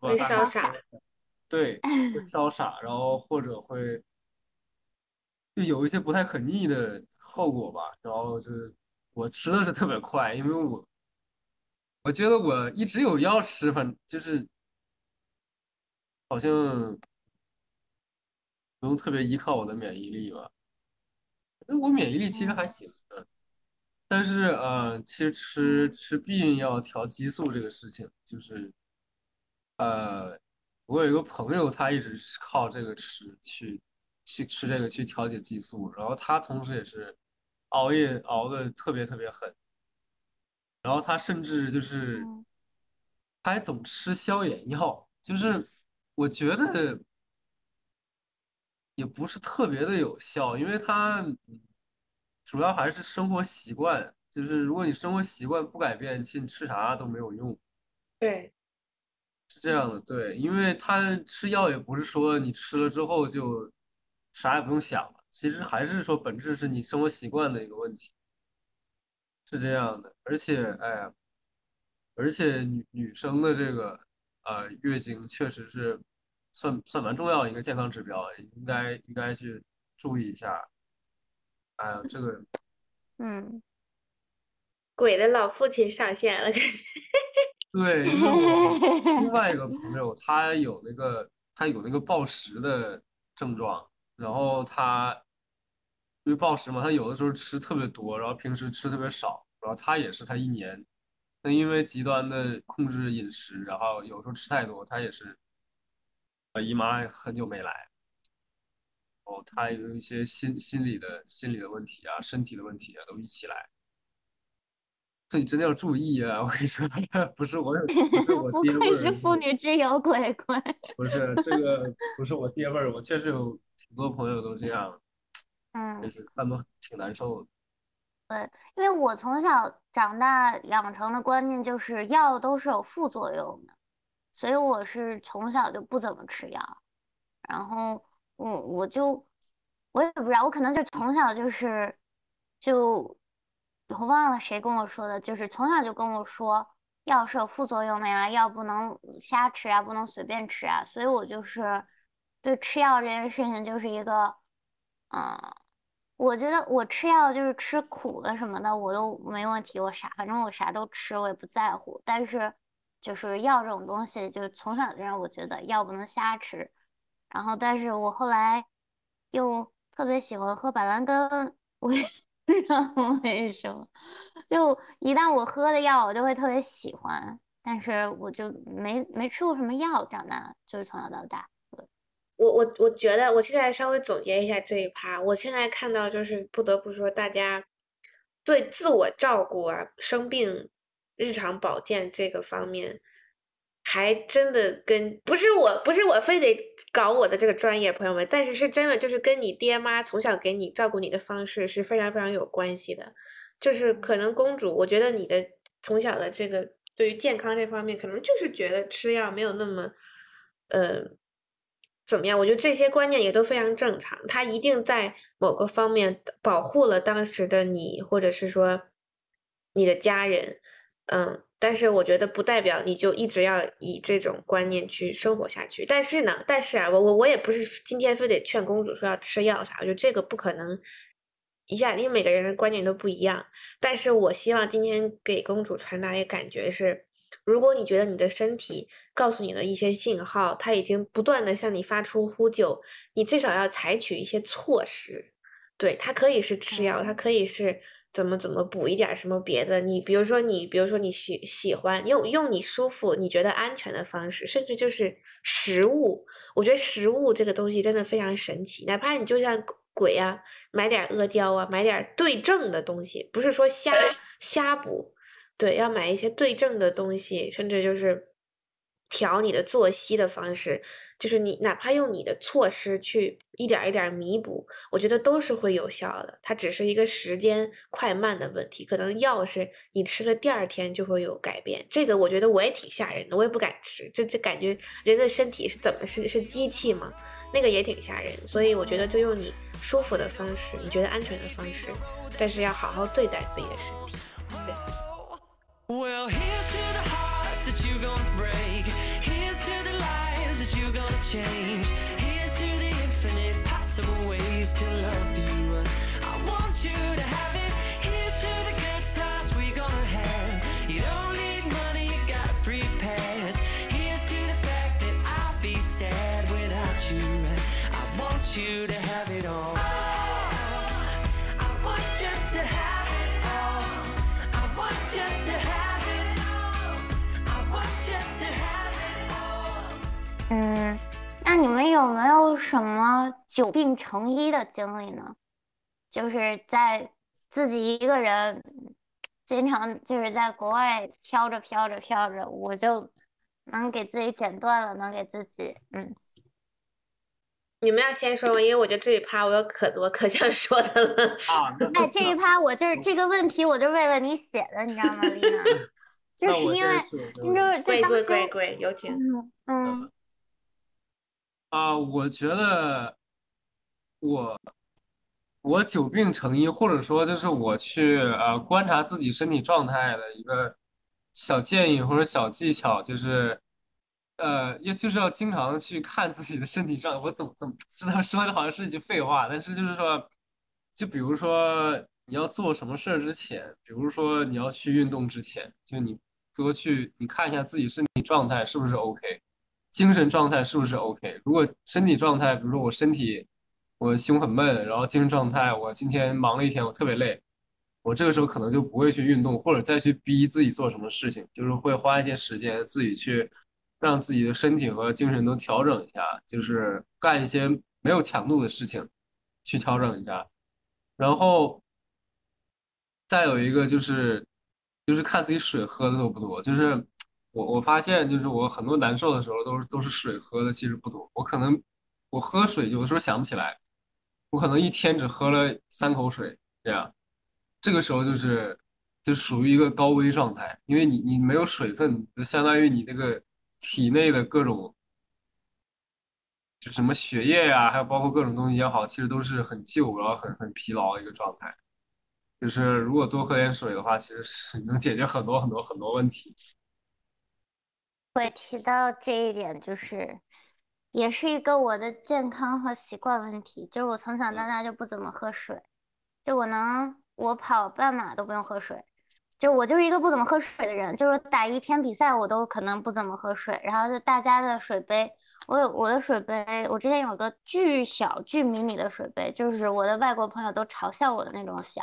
会烧傻。对，(laughs) 会烧傻，然后或者会就有一些不太可逆的后果吧。然后就是我吃的是特别快，因为我我觉得我一直有药吃，反就是好像不用特别依靠我的免疫力吧。那我免疫力其实还行的，但是呃，其实吃吃避孕药调激素这个事情，就是呃，我有一个朋友，他一直是靠这个吃去去吃这个去调节激素，然后他同时也是熬夜熬的特别特别狠，然后他甚至就是嗯。他还总吃消炎药，就是我觉得也不是特别的有效，因为它嗯主要还是生活习惯，就是如果你生活习惯不改变，其实你吃啥都没有用。对，是这样的，对，因为他吃药也不是说你吃了之后就啥也不用想了，其实还是说本质是你生活习惯的一个问题，是这样的。而且，哎呀，而且女女生的这个呃月经确实是算算蛮重要的一个健康指标，应该应该去注意一下。哎呀，这个嗯鬼的老父亲上线了，感觉。对，因为我 (laughs) 另外一个朋友，他有那个他有那个暴食的症状，然后他因为暴食嘛，他有的时候吃特别多，然后平时吃特别少，然后他也是他一年，那因为极端的控制饮食，然后有时候吃太多，他也是，呃，姨妈很久没来，哦，他有一些心心理的心理的问题啊，身体的问题啊，都一起来。这你真的要注意啊！我跟你说，不是我有，不是我不爹味儿，愧是妇女之友鬼鬼。不是这个，不是我爹味儿，我确实有挺多朋友都这样，嗯就嗯，是他们挺难受的。对因为我从小长大养成的观念就是药都是有副作用的，所以我是从小就不怎么吃药。然后我我就我也不知道，我可能就从小就是就我忘了谁跟我说的，就是从小就跟我说药是有副作用的呀，药不能瞎吃啊，不能随便吃啊，所以我就是对吃药这件事情就是一个嗯。我觉得我吃药就是吃苦的什么的我都没问题，我啥反正我啥都吃，我也不在乎。但是就是药这种东西，就是从小就让我觉得药不能瞎吃。然后，但是我后来又特别喜欢喝板蓝根，我也 (laughs) 不知道为什么，就一旦我喝的药，我就会特别喜欢。但是我就没没吃过什么药，长大就是从小到大。我我我觉得，我现在稍微总结一下这一趴。我现在看到就是不得不说，大家对自我照顾啊、生病、日常保健这个方面，还真的跟不是我不是我非得搞我的这个专业，朋友们，但是是真的就是跟你爹妈从小给你照顾你的方式是非常非常有关系的。就是可能公主，我觉得你的从小的这个对于健康这方面，可能就是觉得吃药没有那么，呃。怎么样？我觉得这些观念也都非常正常。他一定在某个方面保护了当时的你，或者是说你的家人，嗯。但是我觉得不代表你就一直要以这种观念去生活下去。但是呢，但是啊，我我我也不是今天非得劝公主说要吃药啥，我觉得这个不可能一下，因为每个人的观念都不一样。但是我希望今天给公主传达一个感觉是。如果你觉得你的身体告诉你的一些信号，它已经不断的向你发出呼救，你至少要采取一些措施。对，它可以是吃药，它可以是怎么怎么补一点什么别的。你比如说你，比如说你喜喜欢用用你舒服、你觉得安全的方式，甚至就是食物。我觉得食物这个东西真的非常神奇，哪怕你就像鬼啊，买点阿胶啊，买点对症的东西，不是说瞎瞎补。对，要买一些对症的东西，甚至就是调你的作息的方式，就是你哪怕用你的措施去一点一点弥补，我觉得都是会有效的。它只是一个时间快慢的问题，可能药是你吃了第二天就会有改变。这个我觉得我也挺吓人的，我也不敢吃。这这感觉人的身体是怎么是是机器吗？那个也挺吓人。所以我觉得就用你舒服的方式，你觉得安全的方式，但是要好好对待自己的身体。对。Well, here's to the hearts that you're gonna break. Here's to the lives that you're gonna change. Here's to the infinite possible ways to love you. I want you to have it. Here's to the good times we're gonna have. You don't need money, you got a free pass. Here's to the fact that I'll be sad without you. I want you to 嗯，那你们有没有什么久病成医的经历呢？就是在自己一个人，经常就是在国外飘着飘着飘着，我就能给自己诊断了，能给自己，嗯，你们要先说吗？因为我觉得这一趴我有可多可想说的了。啊，那哎，这一趴我就是这个问题，我就为了你写的，你知道吗，丽娜？(laughs) 就是因为你就贵贵当时，贵贵，有请。嗯嗯啊，我觉得我我久病成医，或者说就是我去呃观察自己身体状态的一个小建议或者小技巧，就是呃，也就是要经常去看自己的身体状态。我怎么怎么这样说的好像是一句废话，但是就是说，就比如说你要做什么事儿之前，比如说你要去运动之前，就你多去你看一下自己身体状态是不是 OK。精神状态是不是 OK？如果身体状态，比如说我身体我胸很闷，然后精神状态我今天忙了一天，我特别累，我这个时候可能就不会去运动，或者再去逼自己做什么事情，就是会花一些时间自己去让自己的身体和精神都调整一下，就是干一些没有强度的事情去调整一下，然后再有一个就是就是看自己水喝的多不多，就是我我发现就是我很多难受的时候都是都是水喝的其实不多，我可能我喝水有的时候想不起来，我可能一天只喝了三口水这样，这个时候就是就属于一个高危状态，因为你你没有水分，就相当于你这个体内的各种就什么血液呀、还有包括各种东西也好，其实都是很旧，然后很很疲劳的一个状态。就是如果多喝点水的话，其实是能解决很多很多很多问题。会提到这一点，就是也是一个我的健康和习惯问题。就是我从小到大就不怎么喝水，就我能我跑半马都不用喝水，就我就是一个不怎么喝水的人。就是打一天比赛我都可能不怎么喝水，然后就大家的水杯，我有我的水杯，我之前有个巨小巨迷你的水杯，就是我的外国朋友都嘲笑我的那种小，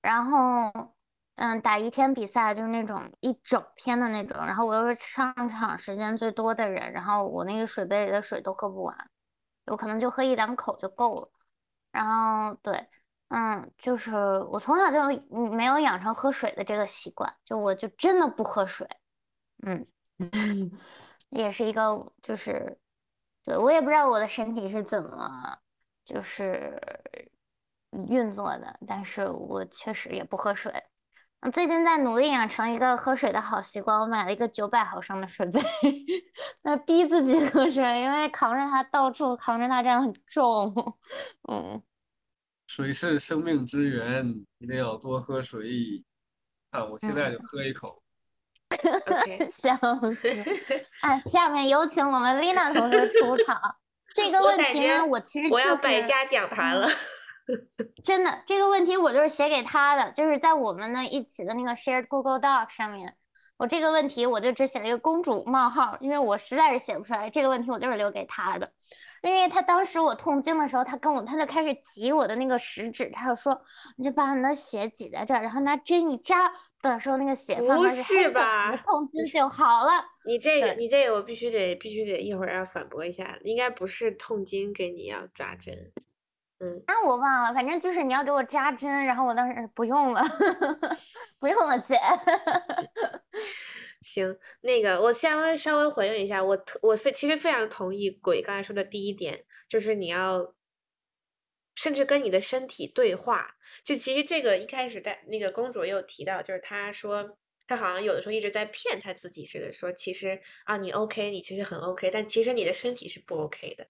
然后。嗯，打一天比赛就是那种一整天的那种，然后我又是上场时间最多的人，然后我那个水杯里的水都喝不完，我可能就喝一两口就够了。然后对，嗯，就是我从小就嗯没有养成喝水的这个习惯，就我就真的不喝水，嗯，(laughs) 也是一个就是，对，我也不知道我的身体是怎么就是运作的，但是我确实也不喝水。我最近在努力养成一个喝水的好习惯，我买了一个九百毫升的水杯，(laughs) 那逼自己喝水，因为扛着它到处扛着它这样很重，嗯，水是生命之源，一定要多喝水。啊，我现在就喝一口。(laughs) 死！(laughs) 啊，下面有请我们 Lina 同学出场。这个问题呢，觉我其实我要就百家讲坛了。(laughs) 真的，这个问题我就是写给他的，就是在我们的一起的那个 shared Google Doc 上面，我这个问题我就只写了一个公主冒号，因为我实在是写不出来，这个问题我就是留给他的，因为他当时我痛经的时候，他跟我他就开始挤我的那个食指，他就说你就把你的血挤在这儿，然后拿针一扎的时候，那个血不是吧？痛经就好了。你这个，你这个，我必须得，必须得一会儿要反驳一下，应该不是痛经给你要扎针，嗯，那我忘了，反正就是你要给我扎针，然后我当时 (laughs) 不用了，不用了，姐。(laughs) 行，那个我先微稍微回应一下，我特我非其实非常同意鬼刚才说的第一点，就是你要，甚至跟你的身体对话。就其实这个一开始在那个公主也有提到，就是她说她好像有的时候一直在骗她自己似的，说其实啊你 OK，你其实很 OK，但其实你的身体是不 OK 的。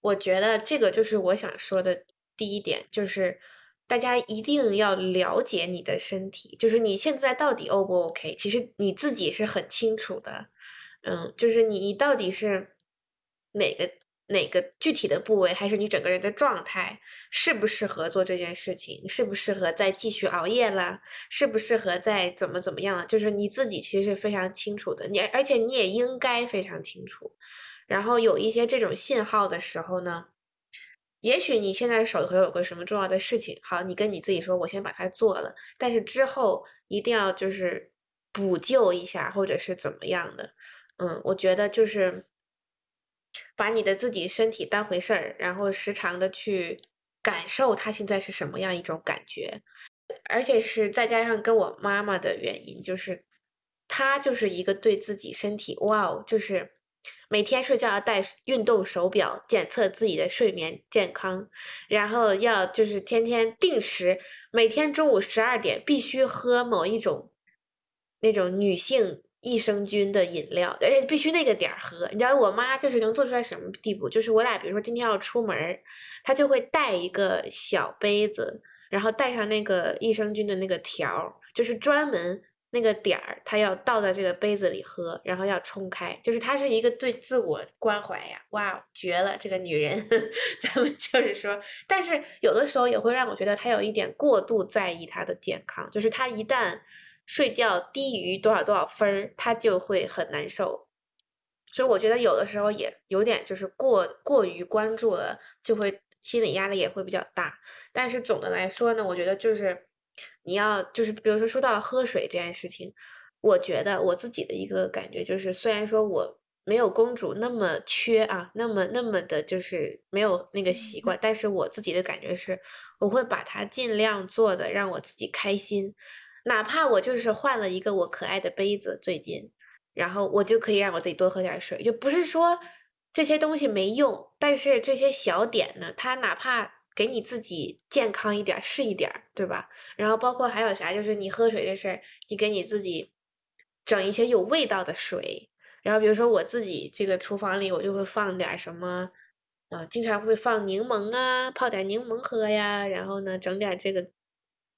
我觉得这个就是我想说的第一点，就是大家一定要了解你的身体，就是你现在到底 O 不 OK，其实你自己是很清楚的，嗯，就是你你到底是哪个哪个具体的部位，还是你整个人的状态适不适合做这件事情，适不适合再继续熬夜啦，适不适合再怎么怎么样了，就是你自己其实是非常清楚的，你而且你也应该非常清楚。然后有一些这种信号的时候呢，也许你现在手头有个什么重要的事情，好，你跟你自己说，我先把它做了，但是之后一定要就是补救一下，或者是怎么样的。嗯，我觉得就是把你的自己身体当回事儿，然后时常的去感受它现在是什么样一种感觉，而且是再加上跟我妈妈的原因，就是她就是一个对自己身体，哇哦，就是每天睡觉要戴运动手表检测自己的睡眠健康，然后要就是天天定时，每天中午十二点必须喝某一种那种女性。益生菌的饮料，而且必须那个点儿喝。你知道我妈就是能做出来什么地步？就是我俩比如说今天要出门，她就会带一个小杯子，然后带上那个益生菌的那个条，就是专门那个点儿，她要倒在这个杯子里喝，然后要冲开。就是她是一个对自我关怀呀，哇，绝了！这个女人，(laughs) 咱们就是说，但是有的时候也会让我觉得她有一点过度在意她的健康，就是她一旦。睡觉低于多少多少分儿，他就会很难受，所以我觉得有的时候也有点就是过过于关注了，就会心理压力也会比较大。但是总的来说呢，我觉得就是你要就是比如说说到喝水这件事情，我觉得我自己的一个感觉就是，虽然说我没有公主那么缺啊，那么那么的就是没有那个习惯，但是我自己的感觉是，我会把它尽量做的让我自己开心。哪怕我就是换了一个我可爱的杯子，最近，然后我就可以让我自己多喝点水，就不是说这些东西没用，但是这些小点呢，它哪怕给你自己健康一点是一点，对吧？然后包括还有啥，就是你喝水这事儿，你给你自己整一些有味道的水，然后比如说我自己这个厨房里，我就会放点什么，啊，经常会放柠檬啊，泡点柠檬喝呀，然后呢，整点这个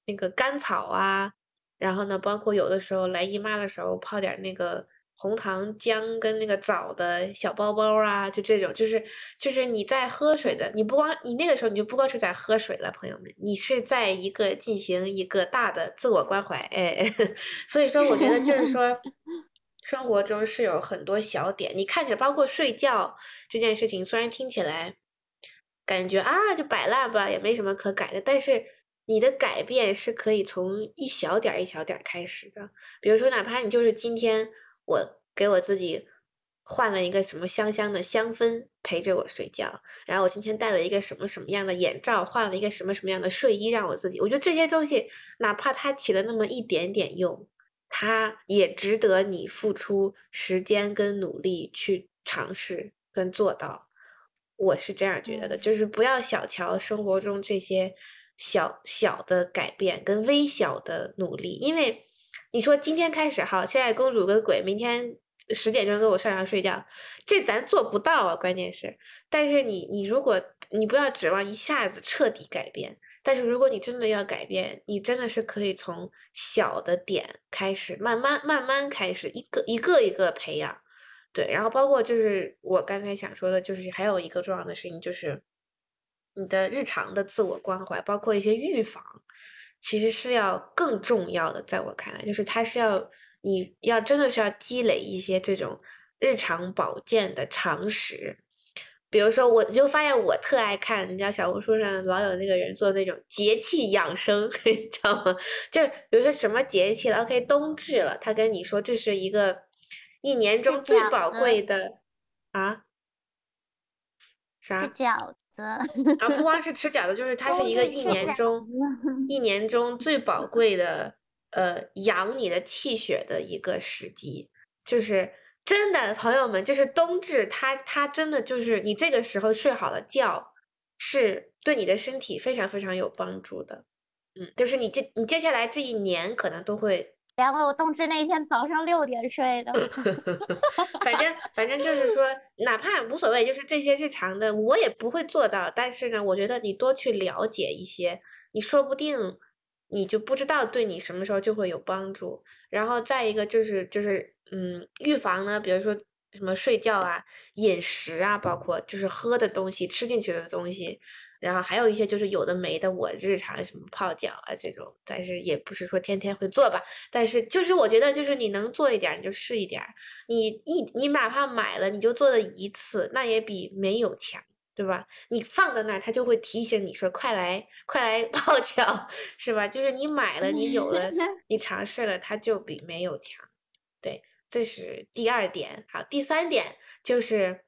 那个甘草啊。然后呢，包括有的时候来姨妈的时候，泡点那个红糖姜跟那个枣的小包包啊，就这种，就是就是你在喝水的，你不光你那个时候你就不光是在喝水了，朋友们，你是在一个进行一个大的自我关怀，哎，(laughs) 所以说我觉得就是说，(laughs) 生活中是有很多小点，你看起来包括睡觉这件事情，虽然听起来感觉啊就摆烂吧，也没什么可改的，但是。你的改变是可以从一小点一小点开始的，比如说，哪怕你就是今天我给我自己换了一个什么香香的香氛陪着我睡觉，然后我今天戴了一个什么什么样的眼罩，换了一个什么什么样的睡衣让我自己，我觉得这些东西哪怕它起了那么一点点用，它也值得你付出时间跟努力去尝试跟做到。我是这样觉得的，就是不要小瞧生活中这些。小小的改变跟微小的努力，因为你说今天开始好，现在公主跟鬼，明天十点钟给我上床睡觉，这咱做不到啊。关键是，但是你你如果你不要指望一下子彻底改变，但是如果你真的要改变，你真的是可以从小的点开始，慢慢慢慢开始，一个一个一个培养。对，然后包括就是我刚才想说的，就是还有一个重要的事情就是。你的日常的自我关怀，包括一些预防，其实是要更重要的。在我看来，就是它是要你要真的是要积累一些这种日常保健的常识。比如说，我就发现我特爱看，你知道小红书上老有那个人做那种节气养生，(laughs) 你知道吗？就比如说什么节气了，OK，冬至了，他跟你说这是一个一年中最宝贵的啊，啥？饺啊，不光是吃饺子，就是它是一个一年中一年中最宝贵的，呃，养你的气血的一个时机。就是真的，朋友们，就是冬至，它它真的就是你这个时候睡好了觉，是对你的身体非常非常有帮助的。嗯，就是你这你接下来这一年可能都会。然后我冬至那天早上六点睡的，(laughs) 反正反正就是说，哪怕无所谓，就是这些日常的我也不会做到。但是呢，我觉得你多去了解一些，你说不定你就不知道对你什么时候就会有帮助。然后再一个就是就是嗯，预防呢，比如说什么睡觉啊、饮食啊，包括就是喝的东西、吃进去的东西，然后还有一些就是有的没的，我日常什么泡脚啊这种，但是也不是说天天会做吧。但是就是我觉得就是你能做一点儿你就试一点儿，你一你哪怕买了你就做了一次，那也比没有强。对吧？你放在那儿，它就会提醒你说：“快来，快来 (laughs) 泡脚，是吧？”就是你买了，你有了，(laughs) 你尝试了，它就比没有强。对，这是第二点。好，第三点就是，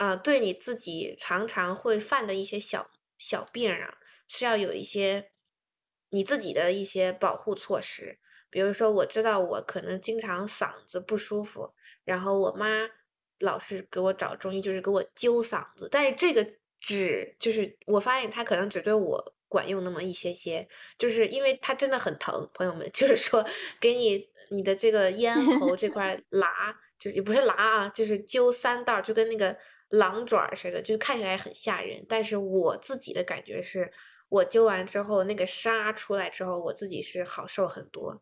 啊、对你自己常常会犯的一些小小病啊，是要有一些你自己的一些保护措施。比如说，我知道我可能经常嗓子不舒服，然后我妈老是给我找中医，就是给我揪嗓子，但是这个只就是我发现它可能只对我管用那么一些些，就是因为它真的很疼，朋友们，(laughs) 就是说给你你的这个咽喉这块 (laughs) 拉，就是也不是拉啊，就是揪三道儿，就跟那个狼爪似的，就看起来很吓人。但是我自己的感觉是，我灸完之后，那个痧出来之后，我自己是好受很多。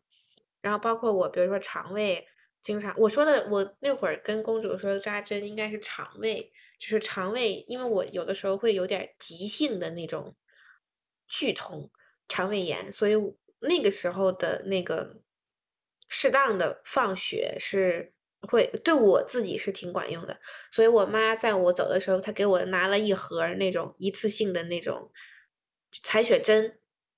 然后包括我，比如说肠胃。经常我说的，我那会儿跟公主说扎针应该是肠胃，就是肠胃，因为我有的时候会有点急性的那种剧痛、肠胃炎，所以那个时候的那个适当的放血是会对我自己是挺管用的。所以我妈在我走的时候，她给我拿了一盒那种一次性的那种采血针。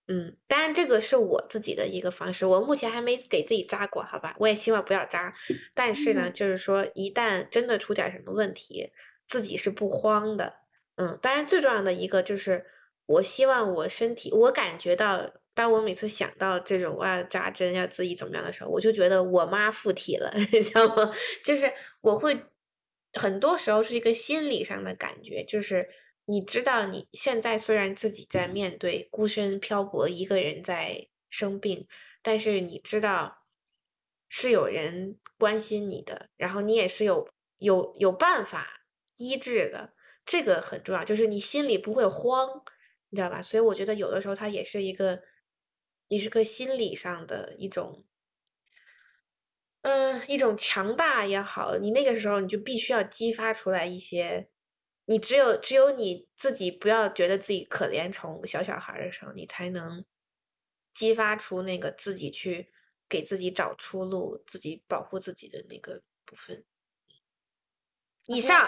嗯，当然这个是我自己的一个方式，我目前还没给自己扎过，好吧？我也希望不要扎。但是呢，就是说一旦真的出点什么问题，自己是不慌的。嗯，当然最重要的一个就是，我希望我身体，我感觉到，当我每次想到这种我要扎针要自己怎么样的时候，我就觉得我妈附体了，(laughs) 你知道吗？就是我会很多时候是一个心理上的感觉，就是。你知道你现在虽然自己在面对孤身漂泊，一个人在生病，但是你知道是有人关心你的，然后你也是有有有办法医治的，这个很重要，就是你心里不会慌，你知道吧？所以我觉得有的时候它也是一个，也是个心理上的一种，嗯，一种强大也好，你那个时候你就必须要激发出来一些。你只有只有你自己不要觉得自己可怜虫小小孩的时候，你才能激发出那个自己去给自己找出路、自己保护自己的那个部分。以上，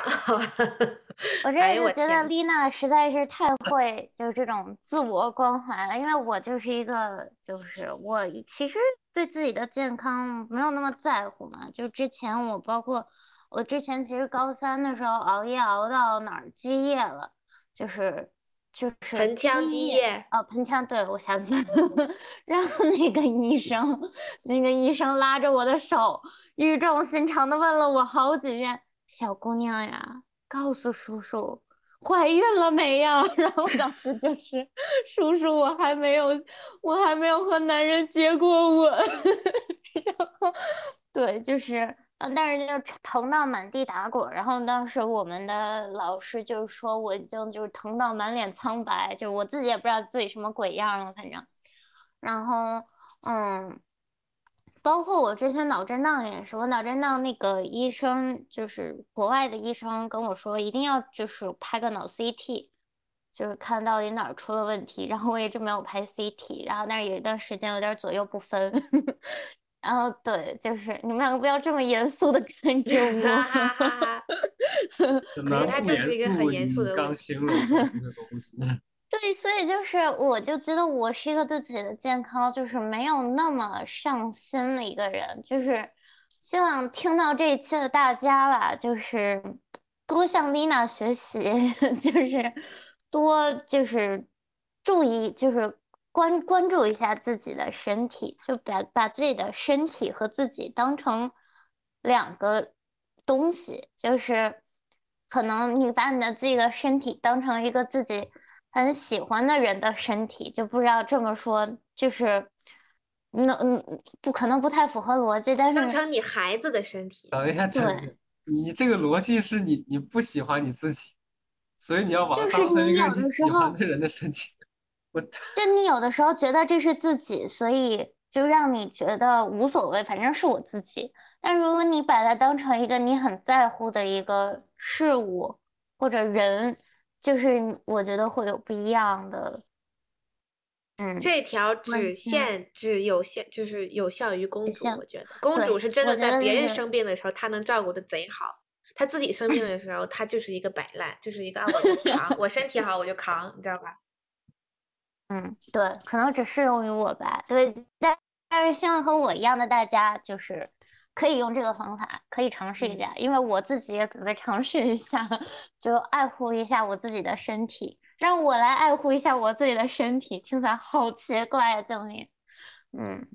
我这哎呦我觉得丽娜实在是太会就是这种自我关怀了，因为我就是一个就是我其实对自己的健康没有那么在乎嘛，就之前我包括。我之前其实高三的时候熬夜熬到哪儿积液了，就是就是盆腔积液哦，盆腔，对，我想起来了。(laughs) 然后那个医生，那个医生拉着我的手，语重心长的问了我好几遍：“小姑娘呀，告诉叔叔怀孕了没呀？” (laughs) 然后当时就是，叔叔，我还没有，我还没有和男人结过吻。(laughs) 然后，对，就是。嗯，但是就疼到满地打滚，然后当时我们的老师就说我已经就是疼到满脸苍白，就我自己也不知道自己什么鬼样了，反正，然后嗯，包括我之前脑震荡也是，我脑震荡那个医生就是国外的医生跟我说，一定要就是拍个脑 CT，就是看到底哪儿出了问题，然后我一直没有拍 CT，然后但是有一段时间有点左右不分。然后对，就是你们两个不要这么严肃的看着哈哈哈我。哈。(laughs) 很觉得难不它就是一个很严肃的问题形容的这个东西。对，所以就是我就觉得我是一个对自己的健康就是没有那么上心的一个人，就是希望听到这一期的大家吧，就是多向丽娜学习，(laughs) 就是多就是注意就是。关关注一下自己的身体，就把把自己的身体和自己当成两个东西，就是可能你把你的自己的身体当成一个自己很喜欢的人的身体，就不知道这么说，就是那嗯不可能不太符合逻辑，但是当成你孩子的身体。等一下，对，你这个逻辑是你你不喜欢你自己，所以你要把它就是当成一你有个你的时候喜欢的人的身体。我就你有的时候觉得这是自己，所以就让你觉得无所谓，反正是我自己。但如果你把它当成一个你很在乎的一个事物或者人，就是我觉得会有不一样的。嗯，这条只限只有限，就是有效于公主。我觉得公主是真的在别人生病的时候，她能照顾的贼好。她自己生病的时候，她就是一个摆烂，就是一个啊，我就扛，我身体好我就扛，你知道吧？(laughs) 嗯，对，可能只适用于我吧。对，但但是希望和我一样的大家，就是可以用这个方法，可以尝试一嗯下，因为我自己也准备尝试一下，就爱护一下我自己的身体，让我来爱护一下我自己的身体，听起来好奇怪啊，救命！嗯，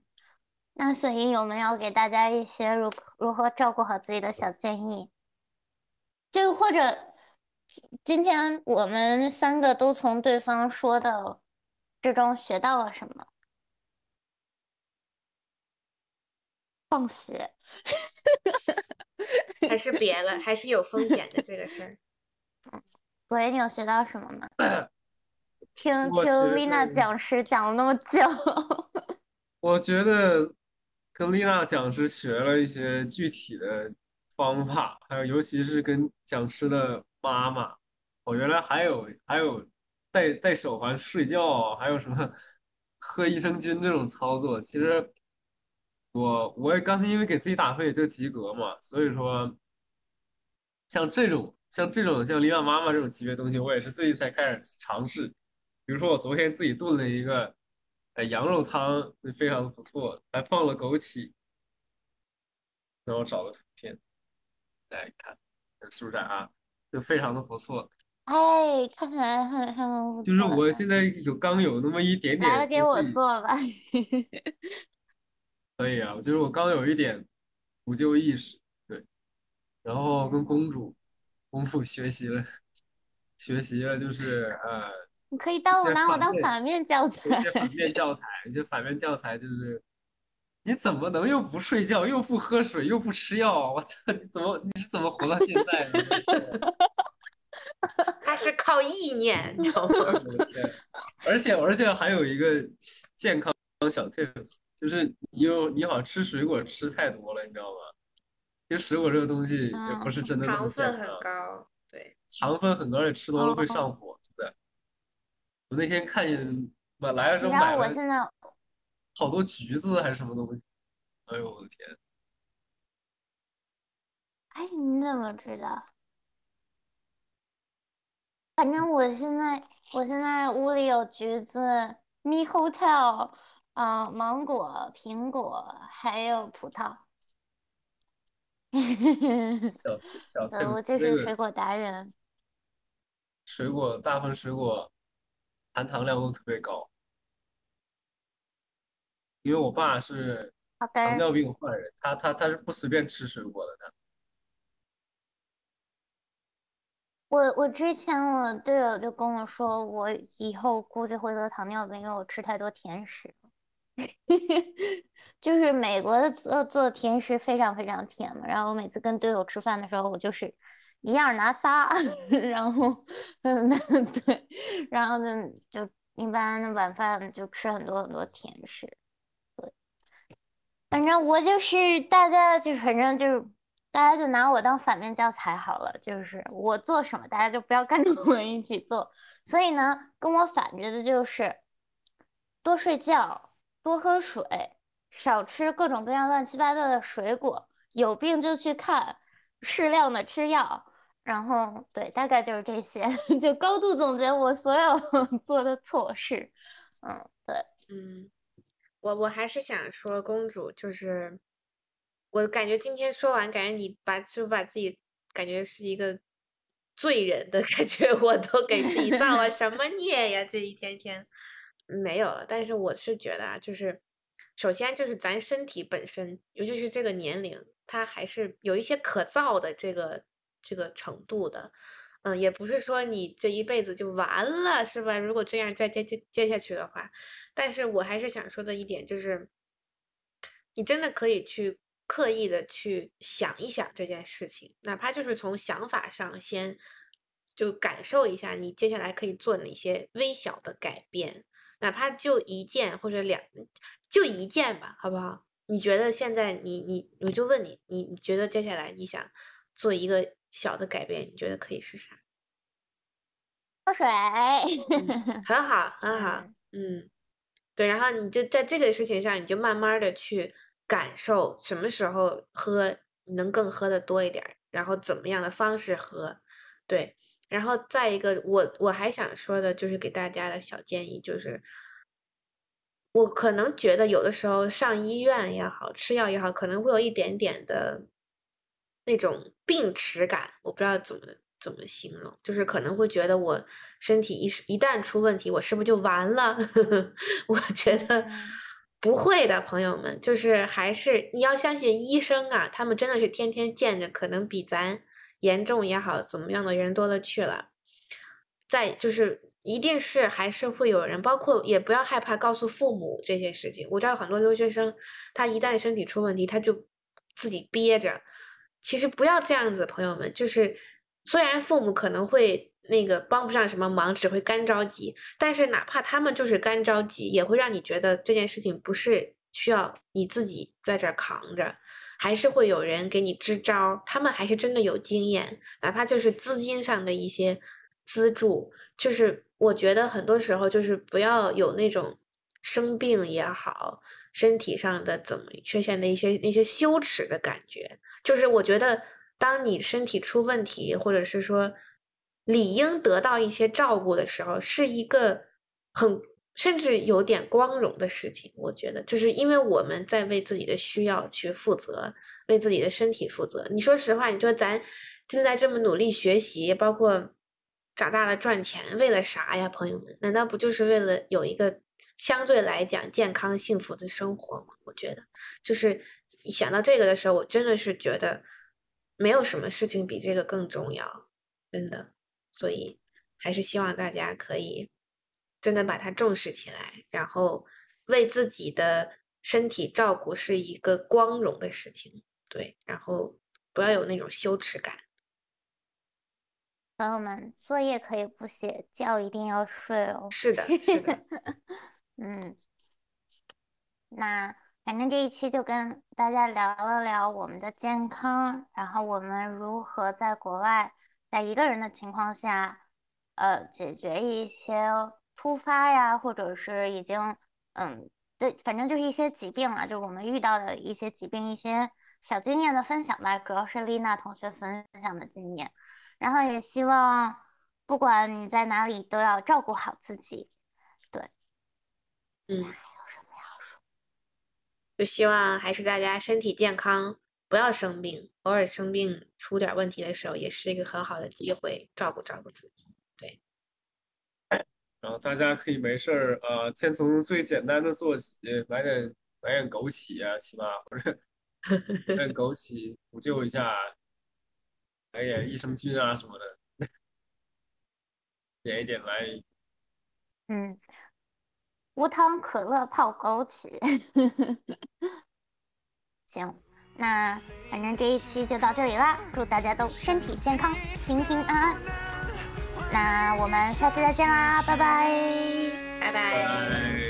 那所以有没有给大家一些如如何照顾好自己的小建议？就或者今天我们三个都从对方说的之中学到了什么？放血，还是别了，还是有风险的这个事儿。(laughs) 所以你有学到什么吗？(coughs) 听听丽娜讲师讲了那么久，(laughs) 我觉得跟丽娜讲师学了一些具体的方法，还有尤其是跟讲师的妈妈，我原来还有还有戴戴手环睡觉，还有什么 (laughs) 喝益生菌这种操作。其实我我也刚才因为给自己打分也就及格嘛，所以说像这种像这种像李娜妈妈这种级别的东西，我也是最近才开始尝试。比如说我昨天自己炖了一个。呃，羊肉汤就非常的不错，还放了枸杞。然后找个图片来看，是不是啊？就非常的不错。哎，看起来很很不就是我现在有刚有那么一点点，来了给我做吧。可以啊，就是我刚有一点补救意识，对，然后跟公主公主学习了，学习了就是呃你可以当我拿我当反面教材一些反面教材，这反面教材就是你怎么能又不睡觉，又不喝水，又不吃药？我操，你怎么你是怎么活到现在的？(laughs) 他是靠意念，你知道吗？(laughs) 而且而且还有一个健康小 tips，就是你有你好像吃水果吃太多了，你知道吗？其实水果这个东西也不是真的糖分很，高，对，糖分很高，而且吃多了会哦上火，真的。我那天看见买来的时候买了我现在好多橘子还是什么东西，哎呦我的天！哎，你怎么知道？反正我现在，我现在屋里有橘子、Mi Hotel，啊、芒果、苹果，还有葡萄。(laughs) 小我就是水果达人。水果大部分水果含糖量都特别高，因为我爸是，糖尿病患人，他他他是不随便吃水果的，他我我之前我队友就跟我说，我以后估计会得糖尿病，因为我吃太多甜食。(laughs) 就是美国的做做甜食非常非常甜嘛，然后我每次跟队友吃饭的时候，我就是一样拿仨，(laughs) 然后 (laughs) 对，然后呢就一般晚饭就吃很多很多甜食，对，反正我就是大家就反正就是大家就拿我当反面教材好了，就是我做什么大家就不要跟着我一起做，所以呢跟我反着的就是多睡觉。多喝水，少吃各种各样乱七八糟的水果，有病就去看，适量的吃药，然后对，大概就是这些，(laughs) 就高度总结我所有 (laughs) 做的错事。嗯，对，嗯，我我还是想说，公主就是，我感觉今天说完，感觉你把就把自己感觉是一个罪人的感觉，我都给自己造了什么孽呀？这一天天没有了。但是我是觉得啊，就是首先就是咱身体本身，尤其是这个年龄，它还是有一些可造的这个这个程度的。嗯，也不是说你这一辈子就完了，是吧？如果这样再接接接下去的话，但是我还是想说的一点就是，你真的可以去刻意的去想一想这件事情，哪怕就是从想法上先就感受一下，你接下来可以做哪些微小的改变。哪怕就一件或者两，就一件吧，好不好？你觉得现在你你我就问你，你你觉得接下来你想做一个小的改变，你觉得可以是啥？喝水。嗯，(laughs) 很好，很好，嗯，对，然后你就在这个事情上，你就慢慢的去感受什么时候喝能更喝的多一点，然后怎么样的方式喝，对，然后再一个，我我还想说的就是给大家的小建议就是，我可能觉得有的时候上医院也好，吃药也好，可能会有一点点的那种病耻感，我不知道怎么怎么形容，就是可能会觉得我身体一一旦出问题，我是不是就完了？(laughs) 我觉得嗯不会的，朋友们，就是还是你要相信医生啊，他们真的是天天见着，可能比咱严重也好，怎么样的人多了去了。再就是一定是还是会有人，包括也不要害怕告诉父母这些事情。我知道很多留学生，他一旦身体出问题，他就自己憋着。其实不要这样子，朋友们，就是虽然父母可能会那个帮不上什么忙，只会干着急，但是哪怕他们就是干着急，也会让你觉得这件事情不是需要你自己在这儿扛着，还是会有人给你支招，他们还是真的有经验，哪怕就是资金上的一些资助，就是我觉得很多时候就是不要有那种生病也好，身体上的怎么缺陷的一些那些羞耻的感觉，就是我觉得当你身体出问题，或者是说理应得到一些照顾的时候，是一个很甚至有点光荣的事情。我觉得，就是因为我们在为自己的需要去负责，为自己的身体负责。你说实话，你说咱现在这么努力学习，包括长大了赚钱，为了啥呀，朋友们？难道不就是为了有一个相对来讲健康幸福的生活吗？我觉得，就是想到这个的时候，我真的是觉得没有什么事情比这个更重要，真的。所以还是希望大家可以真的把它重视起来，然后为自己的身体照顾是一个光荣的事情，对，然后不要有那种羞耻感。朋友们，作业可以不写，觉一定要睡哦。是的，是的，(laughs) 嗯，那反正这一期就跟大家聊了聊我们的健康，然后我们如何在国外，在一个人的情况下，呃，解决一些突发呀，或者是已经，嗯，对，反正就是一些疾病啊，就我们遇到的一些疾病，一些小经验的分享吧，主要是丽娜同学分享的经验。然后也希望，不管你在哪里，都要照顾好自己。对嗯，有什么要说？就希望还是大家身体健康，不要生病，偶尔生病出点问题的时候，也是一个很好的机会，照顾照顾自己。然后大家可以没事儿，呃，先从最简单的做起，买点买点枸杞啊，起码或者买点枸杞补救一下，来点益生菌啊什么的，点一点来。嗯，无糖可乐泡枸杞。(laughs) 行，那反正这一期就到这里啦，祝大家都身体健康，平平安安。那我们下期再见啦，拜拜。拜拜。拜。